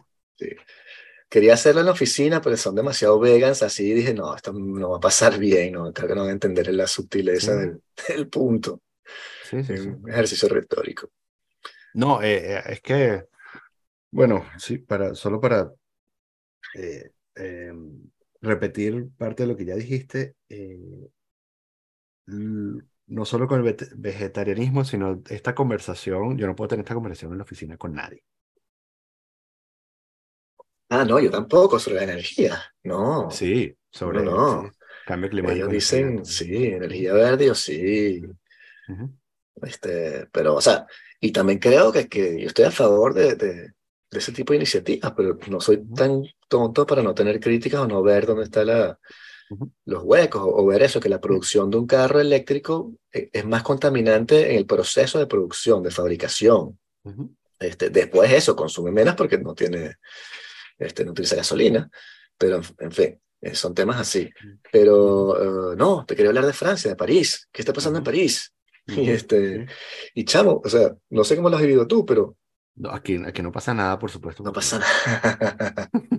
Speaker 1: Quería hacerlo en la oficina, pero son demasiado vegans, así dije, no, esto no va a pasar bien, no, creo que no van a entender la sutileza del, punto. Sí, un ejercicio retórico.
Speaker 2: No, eh, eh, es que, bueno, sí, para, solo para eh, em, repetir parte de lo que ya dijiste, no solo con el vegetarianismo, sino esta conversación, yo no puedo tener esta conversación en la oficina con nadie.
Speaker 1: Ah, no, yo tampoco, sobre la energía, no.
Speaker 2: Sí, sobre no, cambio climático.
Speaker 1: Ellos dicen, sí, energía verde o sí. este, pero, o sea, y también creo que, que yo estoy a favor de, de, ese tipo de iniciativas, pero no soy tan tonto para no tener críticas o no ver dónde está la, los huecos o, ver eso, que la producción de un carro eléctrico eh, es más contaminante en el proceso de producción, de fabricación. este, después eso, consume menos porque no tiene, este, no utiliza gasolina, pero en, fin, eh, son temas así. Pero eh, no, te quería hablar de Francia, de París. ¿Qué está pasando en París? Y, este, y chamo, o sea, no sé cómo lo has vivido tú, pero...
Speaker 2: No, aquí, aquí no pasa nada, por supuesto.
Speaker 1: No pasa nada.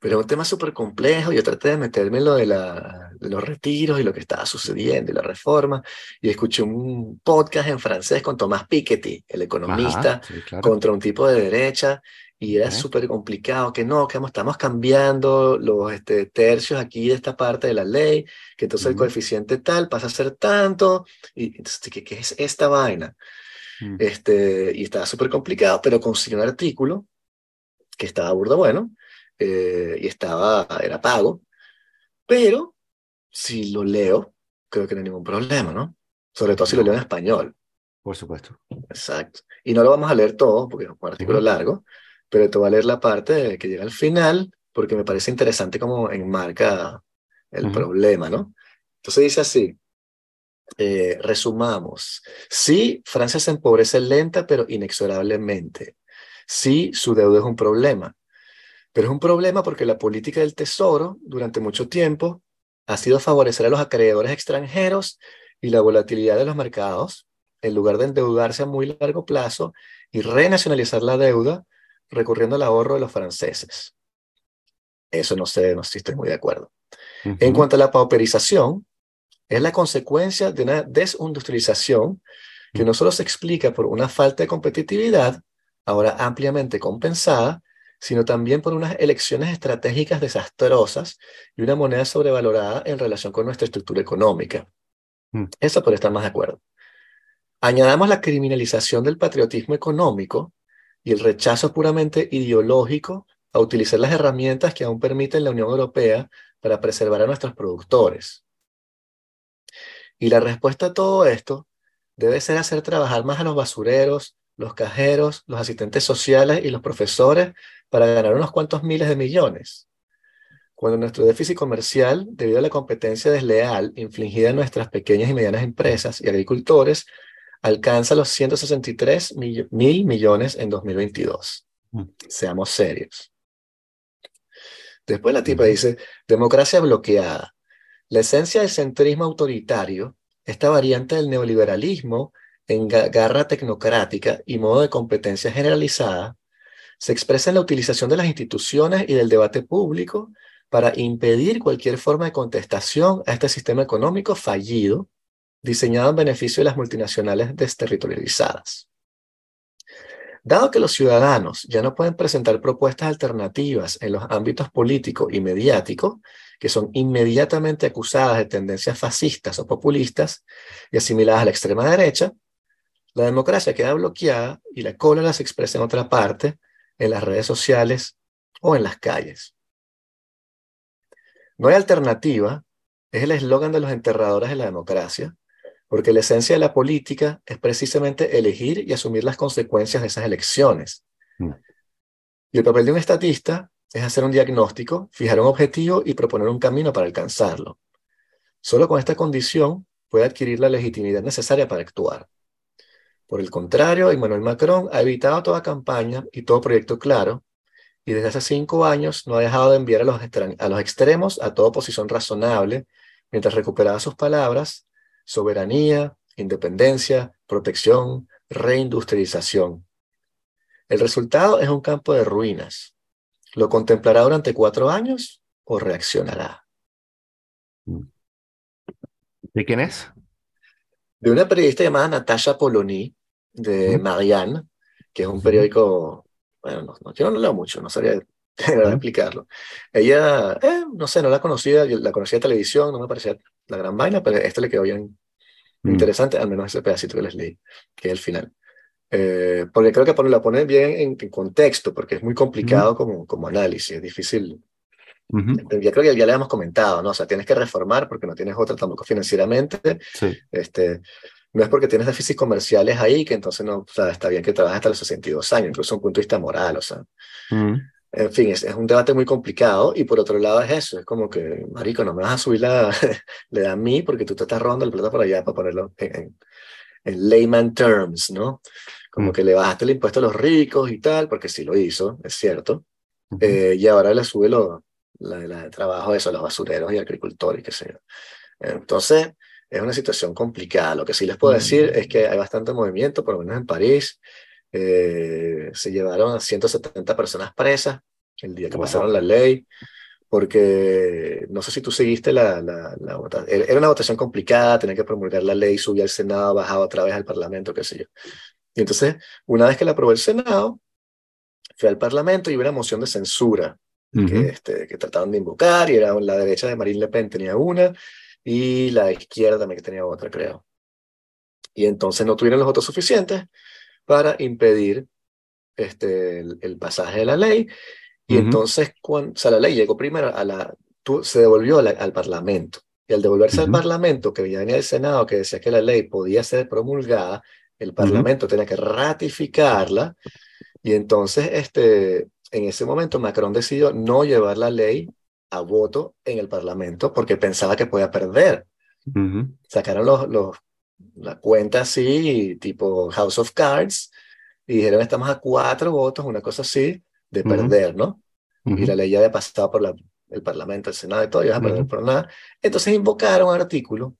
Speaker 1: pero es un tema súper complejo. Yo traté de meterme en lo de, la, los retiros y lo que estaba sucediendo y la reforma. Y escuché un podcast en francés con Tomás Piketty, el economista, contra un tipo de derecha. Y era súper complicado, que no, que estamos cambiando los este, tercios aquí de esta parte de la ley, que entonces el coeficiente tal pasa a ser tanto. Y entonces, ¿qué, qué es esta vaina? Mm. Este, y estaba súper complicado, pero consiguió un artículo que estaba burdo bueno, eh, y estaba, era pago, pero si lo leo, creo que no hay ningún problema, ¿no? Sobre todo si lo leo en español.
Speaker 2: Por supuesto.
Speaker 1: Exacto. Y no lo vamos a leer todo, porque es un artículo largo, pero te voy a leer la parte que llega al final, porque me parece interesante cómo enmarca el problema, ¿no? Entonces dice así, eh, resumamos, sí, Francia se empobrece lenta, pero inexorablemente. Sí, su deuda es un problema, pero es un problema porque la política del Tesoro durante mucho tiempo ha sido favorecer a los acreedores extranjeros y la volatilidad de los mercados en lugar de endeudarse a muy largo plazo y renacionalizar la deuda recurriendo al ahorro de los franceses. Eso no sé, no sé si estoy muy de acuerdo. En cuanto a la pauperización, es la consecuencia de una desindustrialización que no solo se explica por una falta de competitividad, ahora ampliamente compensada, sino también por unas elecciones estratégicas desastrosas y una moneda sobrevalorada en relación con nuestra estructura económica. Mm. Eso por estar más de acuerdo. Añadamos la criminalización del patriotismo económico y el rechazo puramente ideológico a utilizar las herramientas que aún permiten la Unión Europea para preservar a nuestros productores. Y la respuesta a todo esto debe ser hacer trabajar más a los basureros, los cajeros, los asistentes sociales y los profesores para ganar unos cuantos miles de millones. Cuando nuestro déficit comercial, debido a la competencia desleal infligida en nuestras pequeñas y medianas empresas y agricultores, alcanza los 163 mil millones en 2022. Mm. Seamos serios. Después la tipa dice, democracia bloqueada. La esencia del centrismo autoritario, esta variante del neoliberalismo en garra tecnocrática y modo de competencia generalizada, se expresa en la utilización de las instituciones y del debate público para impedir cualquier forma de contestación a este sistema económico fallido diseñado en beneficio de las multinacionales desterritorializadas. Dado que los ciudadanos ya no pueden presentar propuestas alternativas en los ámbitos político y mediático, que son inmediatamente acusadas de tendencias fascistas o populistas y asimiladas a la extrema derecha, la democracia queda bloqueada y la cólera se expresa en otra parte, en las redes sociales o en las calles. No hay alternativa es el eslogan de los enterradores de la democracia, porque la esencia de la política es precisamente elegir y asumir las consecuencias de esas elecciones. Mm. Y el papel de un estatista es hacer un diagnóstico, fijar un objetivo y proponer un camino para alcanzarlo. Solo con esta condición puede adquirir la legitimidad necesaria para actuar. Por el contrario, Emmanuel Macron ha evitado toda campaña y todo proyecto claro, y desde hace cinco años no ha dejado de enviar a los, extremos a toda oposición razonable, mientras recuperaba sus palabras soberanía, independencia, protección, reindustrialización. El resultado es un campo de ruinas. ¿Lo contemplará durante cuatro años o reaccionará?
Speaker 2: ¿De quién es?
Speaker 1: De una periodista llamada Natasha Polony, de Marianne, que es un periódico, bueno, no, yo no leo mucho, no sabría explicarlo. Ella, eh, no sé, no la conocía, la conocía de televisión, no me parecía la gran vaina, pero esto le quedó bien mm. interesante, al menos ese pedacito que les leí, que es el final. Eh, porque creo que la pone bien en, contexto, porque es muy complicado como, como análisis, es difícil. Ya creo que ya le hemos comentado, ¿no? O sea, tienes que reformar porque no tienes otra tampoco financieramente.
Speaker 2: Sí.
Speaker 1: Este, no es porque tienes déficits comerciales ahí que entonces no, o sea, está bien que trabajes hasta los 62 años, incluso un punto de vista moral, o sea. En fin, es, es, un debate muy complicado y por otro lado es eso, es como que, marico, no me vas a subir la, le da a mí porque tú te estás robando el plata por allá para ponerlo en, en, layman terms, ¿no? Como mm. que le bajaste el impuesto a los ricos y tal, porque sí lo hizo, es cierto, eh, y ahora le sube lo, la, la, trabajo de eso a los basureros y agricultores, qué sé yo. Entonces, es una situación complicada. Lo que sí les puedo decir es que hay bastante movimiento, por lo menos en París, eh, se llevaron a 170 personas presas el día que pasaron la ley, porque no sé si tú seguiste la, la, votación. Era una votación complicada, tenía que promulgar la ley, subía al Senado, bajaba otra vez al Parlamento, qué sé yo. Y entonces, una vez que la aprobó el Senado, fue al Parlamento y hubo una moción de censura que, este, que trataban de invocar, y era la derecha de Marine Le Pen tenía una, y la izquierda también que tenía otra, creo. Y entonces no tuvieron los votos suficientes, para impedir este, el, pasaje de la ley. Y entonces, cuando, o sea, la ley llegó primero a la, se devolvió al Parlamento. Y al devolverse al Parlamento, que venía del Senado, que decía que la ley podía ser promulgada, el Parlamento tenía que ratificarla. Y entonces, este, en ese momento, Macron decidió no llevar la ley a voto en el Parlamento porque pensaba que podía perder. Sacaron los, los la cuenta así, tipo House of Cards, y dijeron estamos a cuatro votos, una cosa así, de perder, ¿no? Y la ley ya había pasado por la, el Parlamento, el Senado y todo, y vas a perder por nada. Entonces invocaron un artículo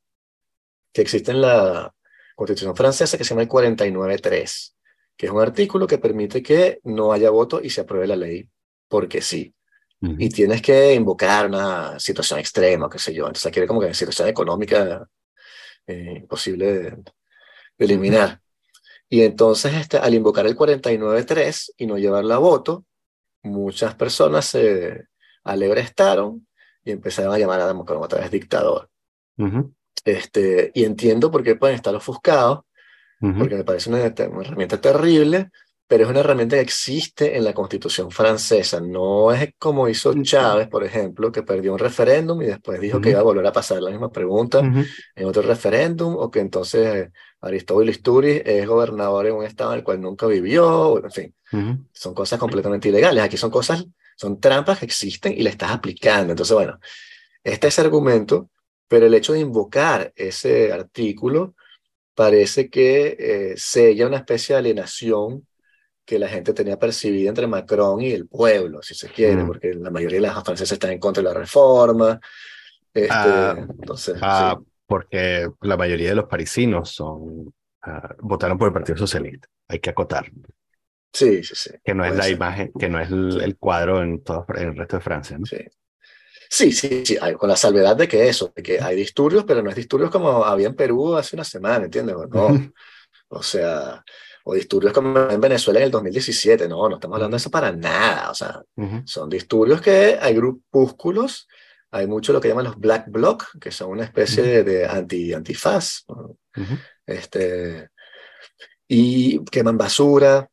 Speaker 1: que existe en la, constitución francesa que se llama el 49.3, que es un artículo que permite que no haya voto y se apruebe la ley porque sí. Y tienes que invocar una situación extrema, qué sé yo. Entonces, quiere como que una situación económica eh, imposible de, eliminar. Y entonces, este, al invocar el 49.3 y no llevarla a voto, muchas personas se alebrestaron y empezaron a llamar a Macron otra vez dictador. este, y entiendo por qué pueden estar ofuscados, porque me parece una, herramienta terrible, pero es una herramienta que existe en la constitución francesa. No es como hizo Chávez, por ejemplo, que perdió un referéndum y después dijo que iba a volver a pasar la misma pregunta en otro referéndum, o que entonces Aristóbulo Isturiz es gobernador en un estado en el cual nunca vivió, en fin, son cosas completamente ilegales. Aquí son cosas, son trampas que existen y le estás aplicando. Entonces, bueno, este es ese argumento, pero el hecho de invocar ese artículo parece que eh, sella una especie de alienación que la gente tenía percibida entre Macron y el pueblo, si se quiere, mm. porque la mayoría de las franceses están en contra de la reforma. Este,
Speaker 2: ah, entonces, ah, Porque la mayoría de los parisinos son, ah, votaron por el Partido Socialista, hay que acotar.
Speaker 1: Sí, sí, sí.
Speaker 2: Que no es la imagen, que no es el, cuadro en, todo, en el resto de Francia. ¿no?
Speaker 1: Sí. Sí, sí, sí, con la salvedad de que eso, de que hay disturbios, pero no es disturbios como había en Perú hace una semana, ¿entiendes? No, o sea, o disturbios como en Venezuela en el 2017, no, no estamos hablando de eso para nada, o sea, son disturbios que hay grupúsculos, hay mucho lo que llaman los black bloc, que son una especie de, anti, antifaz, este, y queman basura,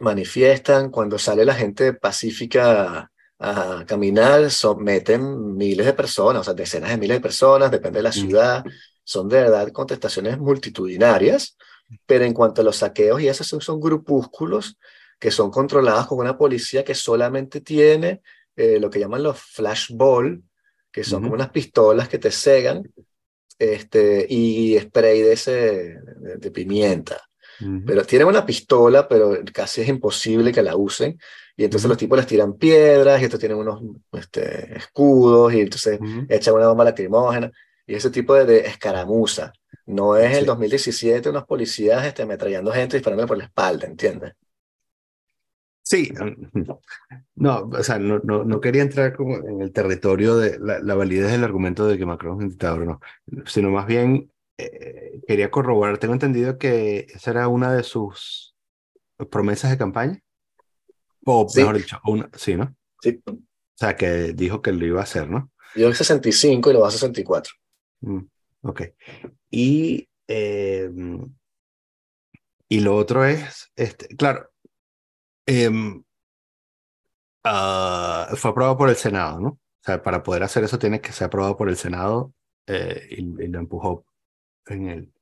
Speaker 1: manifiestan, cuando sale la gente pacífica a caminar, someten miles de personas, o sea, decenas de miles de personas, depende de la ciudad, son de verdad contestaciones multitudinarias, pero en cuanto a los saqueos, y esos son, grupúsculos que son controlados con una policía que solamente tiene eh, lo que llaman los flashball, que son como unas pistolas que te cegan, este, y spray de, ese, de, pimienta. Pero tienen una pistola, pero casi es imposible que la usen. Y entonces los tipos les tiran piedras, y estos tienen unos este, escudos, y entonces echan una bomba lacrimógena, y ese tipo de, de escaramuza. No es el 2017 unos policías este, ametrallando gente y disparando por la espalda, ¿entiendes?
Speaker 2: Sí, no, o sea, no, no, no, quería entrar como en el territorio de la, validez del argumento de que Macron es un dictador, no, sino más bien eh, quería corroborar, tengo entendido que esa era una de sus promesas de campaña, o mejor dicho, una, sí, ¿no?
Speaker 1: Sí.
Speaker 2: O sea, que dijo que lo iba a hacer, ¿no?
Speaker 1: Yo en 65 y lo va a 64.
Speaker 2: Mm, ok. Y, em, y lo otro es, este, claro, em, ah, fue aprobado por el Senado, ¿no? O sea, para poder hacer eso tiene que ser aprobado por el Senado eh, y, lo empujó en, el,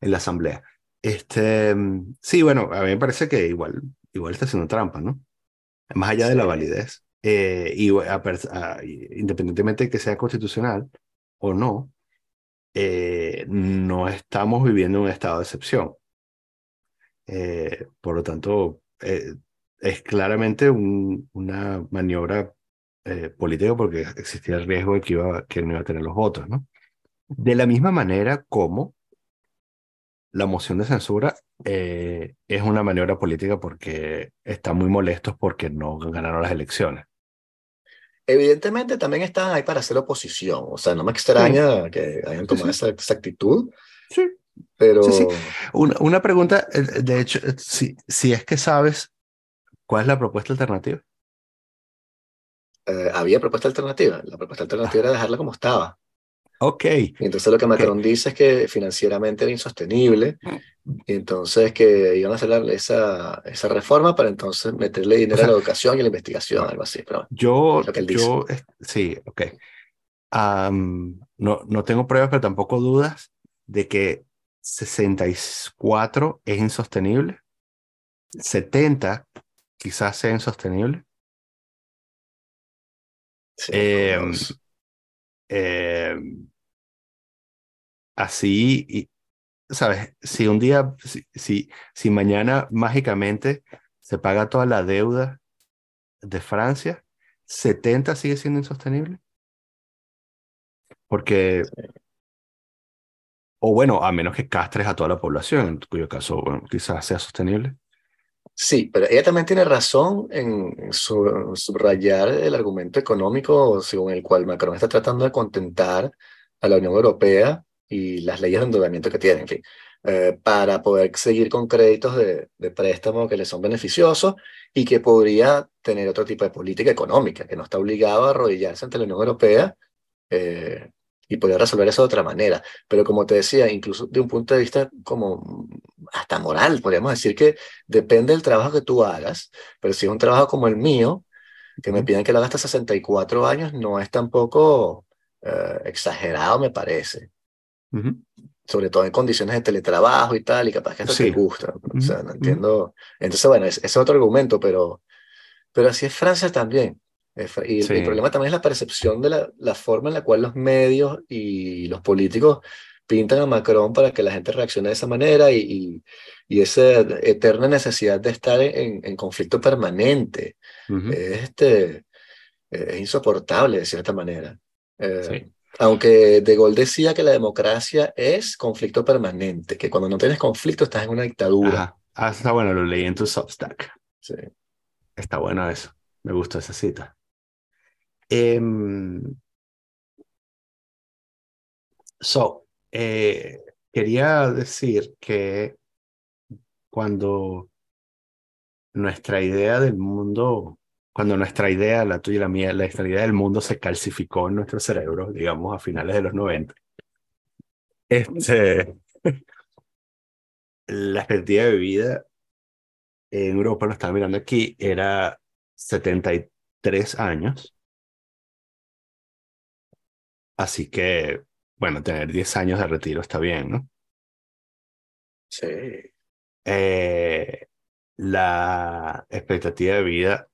Speaker 2: en la Asamblea. Este, em, sí, bueno, a mí me parece que igual, igual está haciendo trampa, ¿no? Más allá de la validez. Eh, y independientemente de que sea constitucional o no, eh, no estamos viviendo un estado de excepción. Eh, por lo tanto, eh, es claramente una maniobra política porque existía el riesgo de que, iba, que no iba a tener los votos. ¿no? De la misma manera como la moción de censura es una maniobra política porque están muy molestos porque no ganaron las elecciones.
Speaker 1: Evidentemente también están ahí para hacer oposición, o sea, no me extraña que hayan tomado esa, actitud.
Speaker 2: Sí.
Speaker 1: Pero...
Speaker 2: Una, una, pregunta, eh, de hecho, eh, si, si es que sabes cuál es la propuesta alternativa.
Speaker 1: Eh, había propuesta alternativa. La propuesta alternativa era dejarla como estaba.
Speaker 2: Ok.
Speaker 1: Y entonces lo que Macron dice es que financieramente era insostenible, y entonces que iban a hacer esa, esa reforma para entonces meterle dinero a la educación y a la investigación, algo así. Pero
Speaker 2: yo, yo sí, ok. no, no tengo pruebas, pero tampoco dudas de que 64 es insostenible, 70 quizás sea insostenible.
Speaker 1: Sí, eh,
Speaker 2: eh, así, y, ¿sabes? Si un día, si, si, mañana mágicamente se paga toda la deuda de Francia, ¿70 sigue siendo insostenible? Porque, O bueno, a menos que castres a toda la población, en cuyo caso, bueno, quizás sea sostenible.
Speaker 1: Sí, pero ella también tiene razón en subrayar el argumento económico según el cual Macron está tratando de contentar a la Unión Europea y las leyes de endeudamiento que tienen, en fin, eh, para poder seguir con créditos de, de, préstamo que le son beneficiosos y que podría tener otro tipo de política económica, que no está obligado a arrodillarse ante la Unión Europea eh, y poder resolver eso de otra manera. Pero como te decía, incluso de un punto de vista como hasta moral, podríamos decir que depende del trabajo que tú hagas, pero si es un trabajo como el mío, que me piden que lo haga hasta 64 años, no es tampoco eh, exagerado, me parece. Sobre todo en condiciones de teletrabajo y tal, y capaz que esto te gusta. O sea, no entiendo. Entonces, bueno, ese es otro argumento, pero, pero así es Francia también. Y el problema también es la percepción de la, la, forma en la cual los medios y los políticos pintan a Macron para que la gente reaccione de esa manera y, y, esa eterna necesidad de estar en, en conflicto permanente. este, es insoportable de cierta manera. Eh, aunque De Gaulle decía que la democracia es conflicto permanente, que cuando no tienes conflicto estás en una dictadura.
Speaker 2: Ah, está bueno, lo leí en tu Substack. Sí. Está bueno eso. Me gusta esa cita. Em, so, eh, quería decir que cuando nuestra idea del mundo cuando nuestra idea, la tuya y la mía, la idea del mundo se calcificó en nuestro cerebro, digamos, a finales de los 90. Este, la expectativa de vida en Europa, lo estaba mirando aquí, era 73 años. Así que, bueno, tener 10 años de retiro está bien, ¿no?
Speaker 1: Sí.
Speaker 2: Eh, la expectativa de vida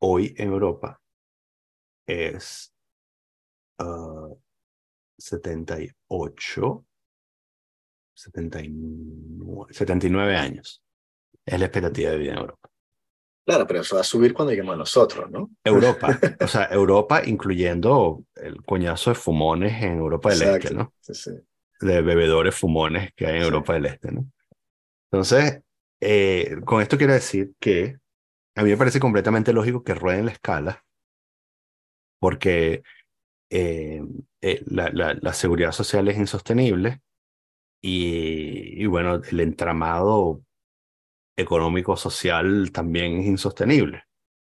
Speaker 2: hoy en Europa es 78, 79, 79 años. Es la expectativa de vida en Europa.
Speaker 1: Claro, pero eso va a subir cuando lleguemos a nosotros, ¿no?
Speaker 2: Europa, o sea, Europa incluyendo el coñazo de fumones en Europa del Este, ¿no?
Speaker 1: Sí, sí.
Speaker 2: De bebedores fumones que hay en Europa del Este, ¿no? Entonces, eh, con esto quiero decir que a mí me parece completamente lógico que rueden la escala, porque eh, eh, la, seguridad social es insostenible y, bueno, el entramado económico-social también es insostenible.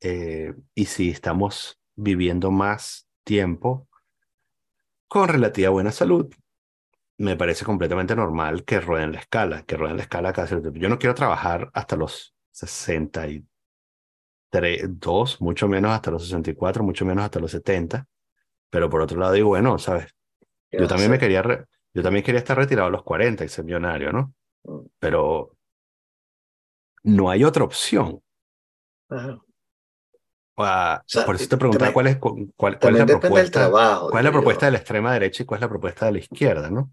Speaker 2: Eh, y si estamos viviendo más tiempo con relativa buena salud, me parece completamente normal que rueden la escala, que rueden la escala cada cierto tiempo. Yo no quiero trabajar hasta los 60 y dos, mucho menos hasta los 64, mucho menos hasta los 70. Pero por otro lado digo, bueno, ¿sabes? Yo también me quería, yo también quería estar retirado a los 40 y ser millonario, ¿no? Mm. Pero no hay otra opción. por eso te preguntaba cuál es, cuál, cuál es la propuesta.
Speaker 1: Trabajo,
Speaker 2: ¿Cuál es la propuesta de la extrema derecha y cuál es la propuesta de la izquierda, no?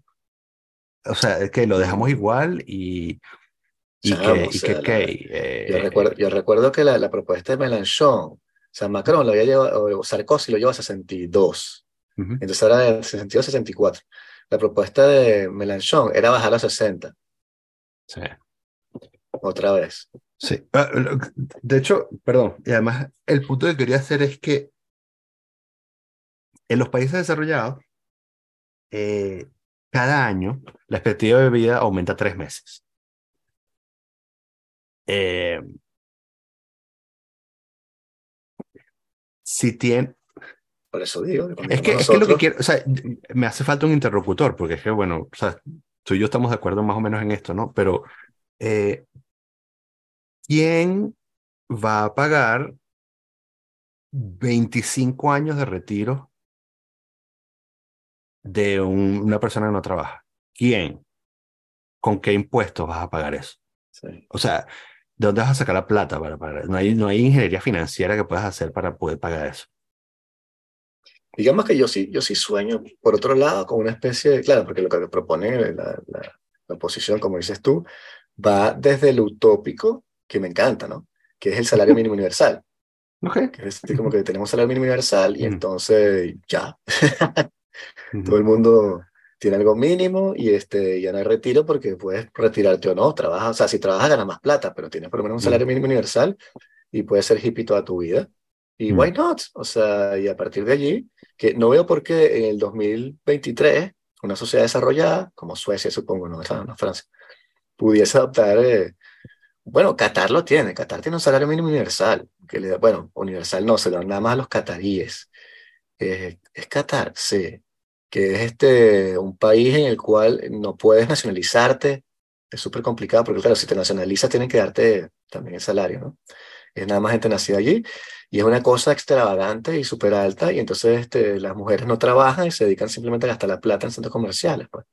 Speaker 2: O sea, es que lo dejamos igual y, y que,
Speaker 1: eh, yo, recuerdo, yo recuerdo que la, la, propuesta de Mélenchon, o sea, Macron lo había llevado, o Sarkozy lo llevó a 62, entonces era de 62 a 64. La propuesta de Mélenchon era bajar a 60.
Speaker 2: Sí.
Speaker 1: Otra vez.
Speaker 2: Sí. Ah, de hecho, perdón, y además el punto que quería hacer es que en los países desarrollados, eh, cada año la expectativa de vida aumenta tres meses. Eh, si tiene...
Speaker 1: Por eso digo.
Speaker 2: Es que, es que lo que quiero, o sea, me hace falta un interlocutor, porque es que, bueno, o sea, tú y yo estamos de acuerdo más o menos en esto, ¿no? Pero, eh, ¿quién va a pagar 25 años de retiro de una persona que no trabaja? ¿Quién? ¿Con qué impuestos vas a pagar eso? O sea, ¿De dónde vas a sacar la plata para pagar? No hay, no hay ingeniería financiera que puedas hacer para poder pagar eso.
Speaker 1: Digamos que yo sí, yo sí sueño, por otro lado, con una especie de, claro, porque lo que propone la, la, oposición, como dices tú, va desde el utópico, que me encanta, ¿no? Que es el salario mínimo universal.
Speaker 2: Okay.
Speaker 1: Que es como que tenemos salario mínimo universal y entonces ya. Todo el mundo tiene algo mínimo y este, ya no hay retiro porque puedes retirarte o no. Trabajas, o sea, si trabajas ganas más plata, pero tienes por lo menos un salario mínimo universal y puedes ser hippie toda tu vida. Y why not? O sea, y a partir de allí, que no veo por qué en el 2023 una sociedad desarrollada, como Suecia supongo, no, no Francia, pudiese adoptar, eh, bueno, Qatar lo tiene, Qatar tiene un salario mínimo universal, que le bueno, universal no, se lo dan nada más a los cataríes. Eh, ¿Es Qatar? Sí que es este, un país en el cual no puedes nacionalizarte, es súper complicado, porque claro, si te nacionalizas tienen que darte también el salario, ¿no? Es nada más gente nacida allí, y es una cosa extravagante y súper alta, y entonces este, las mujeres no trabajan y se dedican simplemente a gastar la plata en centros comerciales. Pues.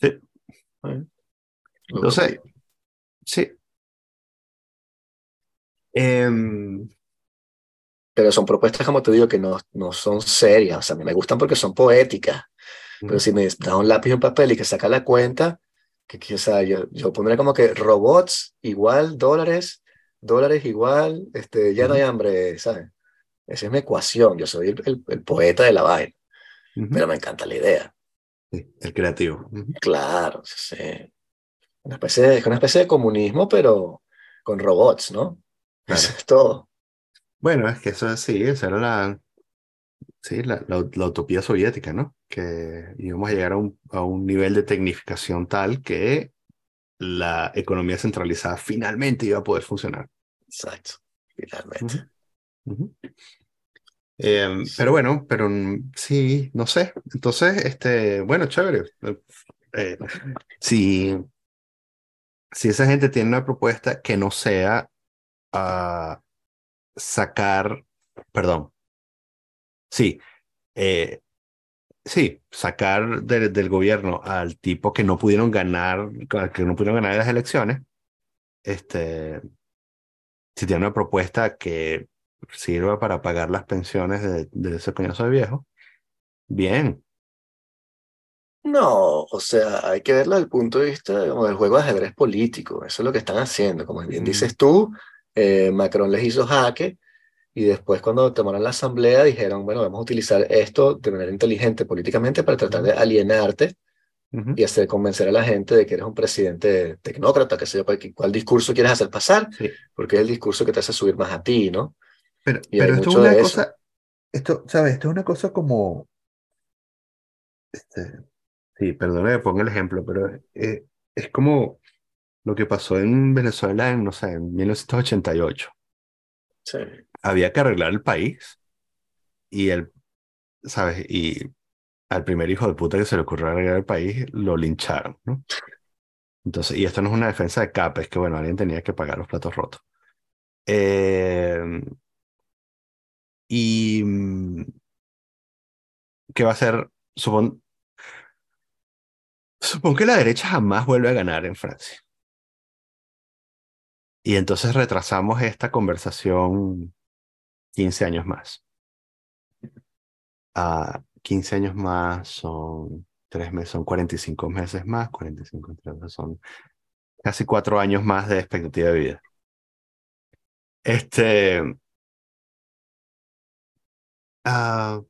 Speaker 2: Sí. Entonces, sí. Eh,
Speaker 1: pero son propuestas, como te digo, que no, no son serias. O sea, a mí me gustan porque son poéticas. Pero si me da un lápiz y un papel y que saca la cuenta, que, que o sea, yo, yo pondré como que robots igual dólares, dólares igual, este, ya no hay hambre, ¿sabes? Esa es mi ecuación. Yo soy el, el, poeta de la vaina. Pero me encanta la idea.
Speaker 2: el creativo.
Speaker 1: Claro, sí. Una especie, de, una especie de comunismo, pero con robots, ¿no? Eso es todo.
Speaker 2: Bueno, es que eso sí, esa era la, sí, la, la, utopía soviética, ¿no? Que íbamos a llegar a un, a un nivel de tecnificación tal que la economía centralizada finalmente iba a poder funcionar.
Speaker 1: Exacto, finalmente.
Speaker 2: Em, pero bueno, pero sí, no sé. Entonces, este, bueno, chévere. Eh, si, si esa gente tiene una propuesta que no sea uh, sacar, perdón, sí, eh, sí, sacar del gobierno al tipo que no pudieron ganar, que no pudieron ganar las elecciones, este, si tiene una propuesta que sirva para pagar las pensiones de, de ese coñazo de viejo, bien.
Speaker 1: No, o sea, hay que verlo desde el punto de vista del juego de ajedrez político. Eso es lo que están haciendo. Como bien dices tú, eh, Macron les hizo jaque y después cuando tomaron la asamblea dijeron, bueno, vamos a utilizar esto de manera inteligente políticamente para tratar de alienarte y hacer convencer a la gente de que eres un presidente tecnócrata, que sé yo, cuál, discurso quieres hacer pasar, porque es el discurso que te hace subir más a ti, ¿no?
Speaker 2: Pero, pero esto es una cosa, esto, ¿sabes? Esto es una cosa como, este, sí, perdona que ponga el ejemplo, pero eh, es como lo que pasó en Venezuela en, no sé, en 1988.
Speaker 1: Sí.
Speaker 2: Había que arreglar el país y el, ¿sabes? Y al primer hijo de puta que se le ocurrió arreglar el país, lo lincharon, ¿no? Entonces, y esto no es una defensa de capa, es que, bueno, alguien tenía que pagar los platos rotos. Eh, y mm, ¿qué va a ser? Supón, supongo que la derecha jamás vuelve a ganar en Francia. Y entonces retrasamos esta conversación 15 años más. A ah, 15 años más son tres meses, son 45 meses más, 45 son casi cuatro años más de expectativa de vida. Este, uh,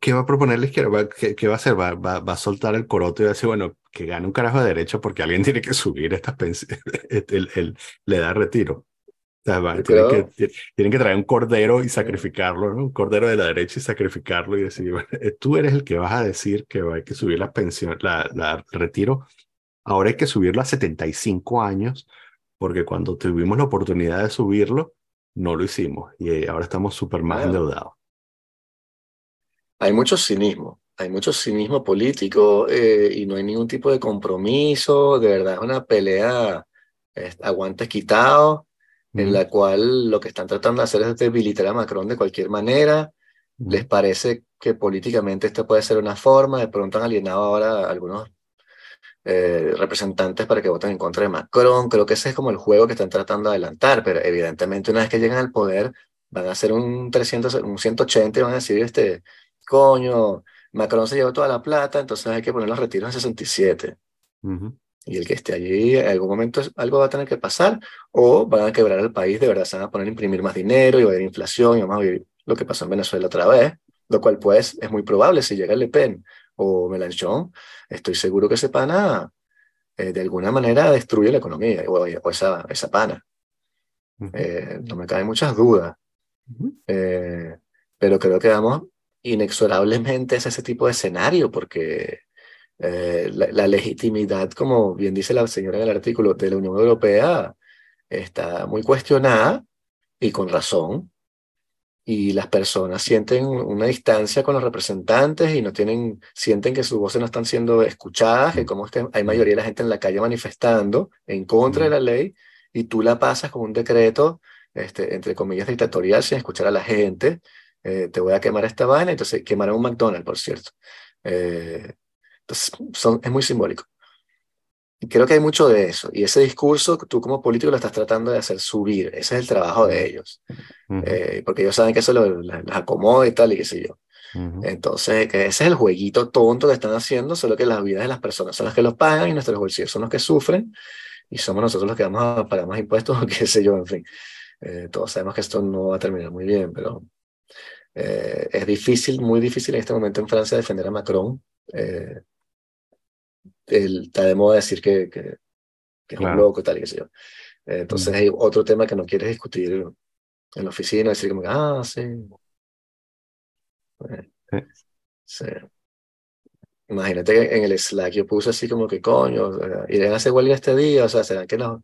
Speaker 2: ¿qué va a proponer la izquierda? ¿Qué, va a hacer? ¿Va, va, a soltar el coroto y va a decir, bueno, que gane un carajo de derecho porque alguien tiene que subir estas pensiones, el, le da retiro. tienen, que, tienen, que, traer un cordero y sacrificarlo, ¿no? Un cordero de la derecha y sacrificarlo y decir, bueno, eh, tú eres el que vas a decir que hay que subir la pensión, la, la retiro. Ahora hay que subirlo a 75 años porque cuando tuvimos la oportunidad de subirlo, no lo hicimos y ahora estamos súper más endeudados
Speaker 1: hay mucho cinismo, hay mucho cinismo político eh, y no hay ningún tipo de compromiso, de verdad es una pelea aguantes quitados, en la cual lo que están tratando de hacer es debilitar a Macron de cualquier manera. Les parece que políticamente esto puede ser una forma, de pronto han alienado ahora a algunos eh, representantes para que voten en contra de Macron. Creo que ese es como el juego que están tratando de adelantar, pero evidentemente una vez que llegan al poder van a hacer un 300, un 180 y van a decir, este, coño, Macron se llevó toda la plata, entonces hay que poner los retiros en 67. Y el que esté allí, en algún momento algo va a tener que pasar, o van a quebrar el país, de verdad se van a poner a imprimir más dinero y va a haber inflación y vamos a vivir lo que pasó en Venezuela otra vez. lo cual pues es muy probable si llega Le Pen o Mélenchon, estoy seguro que ese pana eh, de alguna manera destruye la economía o, esa, esa pana. Eh, no me caen muchas dudas, eh, pero creo que vamos inexorablemente a ese tipo de escenario porque la, la, legitimidad, como bien dice la señora en el artículo, de la Unión Europea está muy cuestionada y con razón y las personas sienten una distancia con los representantes y no tienen, sienten que sus voces no están siendo escuchadas, que como es que hay mayoría de la gente en la calle manifestando en contra de la ley y tú la pasas con un decreto, este, entre comillas, dictatorial sin escuchar a la gente, eh, te voy a quemar esta vaina, entonces quemarán un McDonald's, por cierto. Eh, entonces, son, es muy simbólico. Y creo que hay mucho de eso. Y ese discurso, tú como político lo estás tratando de hacer subir. Ese es el trabajo de ellos. Eh, porque ellos saben que eso les acomoda y tal, y qué sé yo. Entonces, que ese es el jueguito tonto que están haciendo, solo que las vidas de las personas son las que los pagan y nuestros bolsillos son los que sufren y somos nosotros los que vamos a pagar más impuestos o qué sé yo, en fin. Eh, todos sabemos que esto no va a terminar muy bien, pero eh, es difícil, muy difícil en este momento en Francia defender a Macron está de moda decir que, que, es un loco, tal y qué sé yo. entonces mm. hay otro tema que no quieres discutir en la oficina, decir como, ah, sí. sí. Imagínate que en el Slack yo puse así como que, coño, iré a hacer huelga este día, o sea, será que no.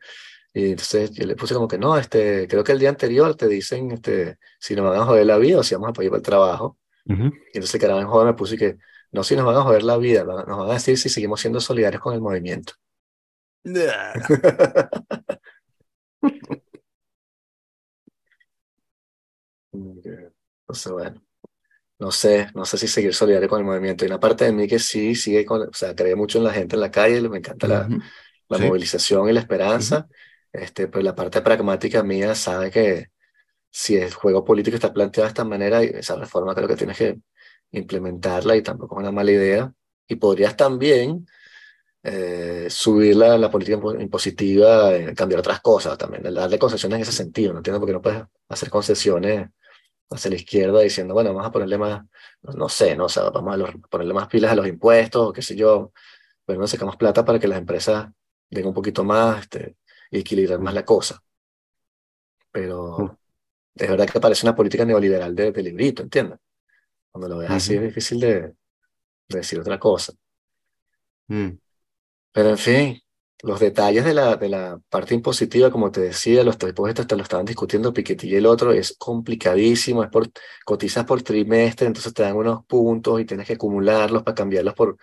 Speaker 1: Y entonces yo le puse como que no, este, creo que el día anterior te dicen este, si nos van a joder la vida o si vamos a ir para el trabajo. Y entonces el carajo joder me puse que no si nos van a joder la vida, nos van a decir si seguimos siendo solidarios con el movimiento. Entonces, bueno, no sé, no sé si seguir solidario con el movimiento. Y una parte de mí que sí sigue con, o sea, cree mucho en la gente en la calle, me encanta la, la movilización y la esperanza, este, pero la parte pragmática mía sabe que si el juego político está planteado de esta manera, esa reforma creo que tienes que implementarla y tampoco es una mala idea. Y podrías también eh, subir la, la, política impositiva, eh, cambiar otras cosas también, darle concesiones en ese sentido. No entiendo por qué no puedes hacer concesiones hacia la izquierda diciendo, bueno, vamos a ponerle más, no, sé, no, o sea, vamos a ponerle más pilas a los impuestos, o qué sé yo, pero no sacamos plata para que las empresas den un poquito más este, equilibrar más la cosa. Pero mm. es verdad que parece una política neoliberal de, de librito, ¿entiendes? Cuando lo ves así es difícil de, decir otra cosa. Mm. Pero en fin, los detalles de la, de la parte impositiva, como te decía, los tres te lo estaban discutiendo Piketty y el otro, es complicadísimo, es por, cotizas por trimestre, entonces te dan unos puntos y tienes que acumularlos para cambiarlos por...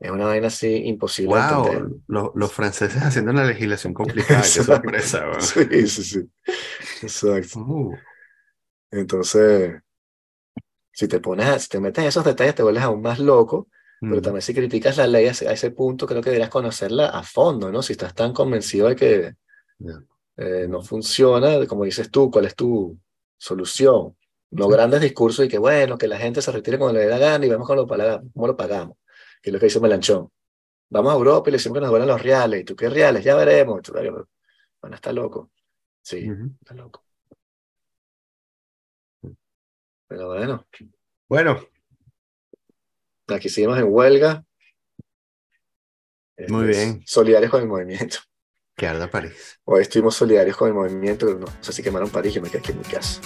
Speaker 1: Es una vaina así imposible.
Speaker 2: Wow, los, franceses haciendo una legislación complicada, qué sorpresa.
Speaker 1: Sí, sí, sí. Exacto. Uh. Entonces, si te pones, si te metes en esos detalles, te vuelves aún más loco, pero también si criticas la ley a ese, punto, creo que deberías conocerla a fondo, ¿no? Si estás tan convencido de que eh, no funciona, como dices tú, ¿cuál es tu solución? No grandes discursos y que, bueno, que la gente se retire cuando le dé la gana y vemos cómo lo, cómo lo pagamos, que es lo que dice Melanchón. Vamos a Europa y le decimos que nos vuelan los reales. ¿Y tú qué reales? Ya veremos. Bueno, está loco. Sí, está loco. Pero bueno.
Speaker 2: Bueno.
Speaker 1: Aquí seguimos en huelga.
Speaker 2: Muy este, bien.
Speaker 1: Solidarios con el movimiento.
Speaker 2: Que arda París.
Speaker 1: Hoy estuvimos solidarios con el movimiento, no, sé si quemaron París, yo me quedé aquí en mi casa.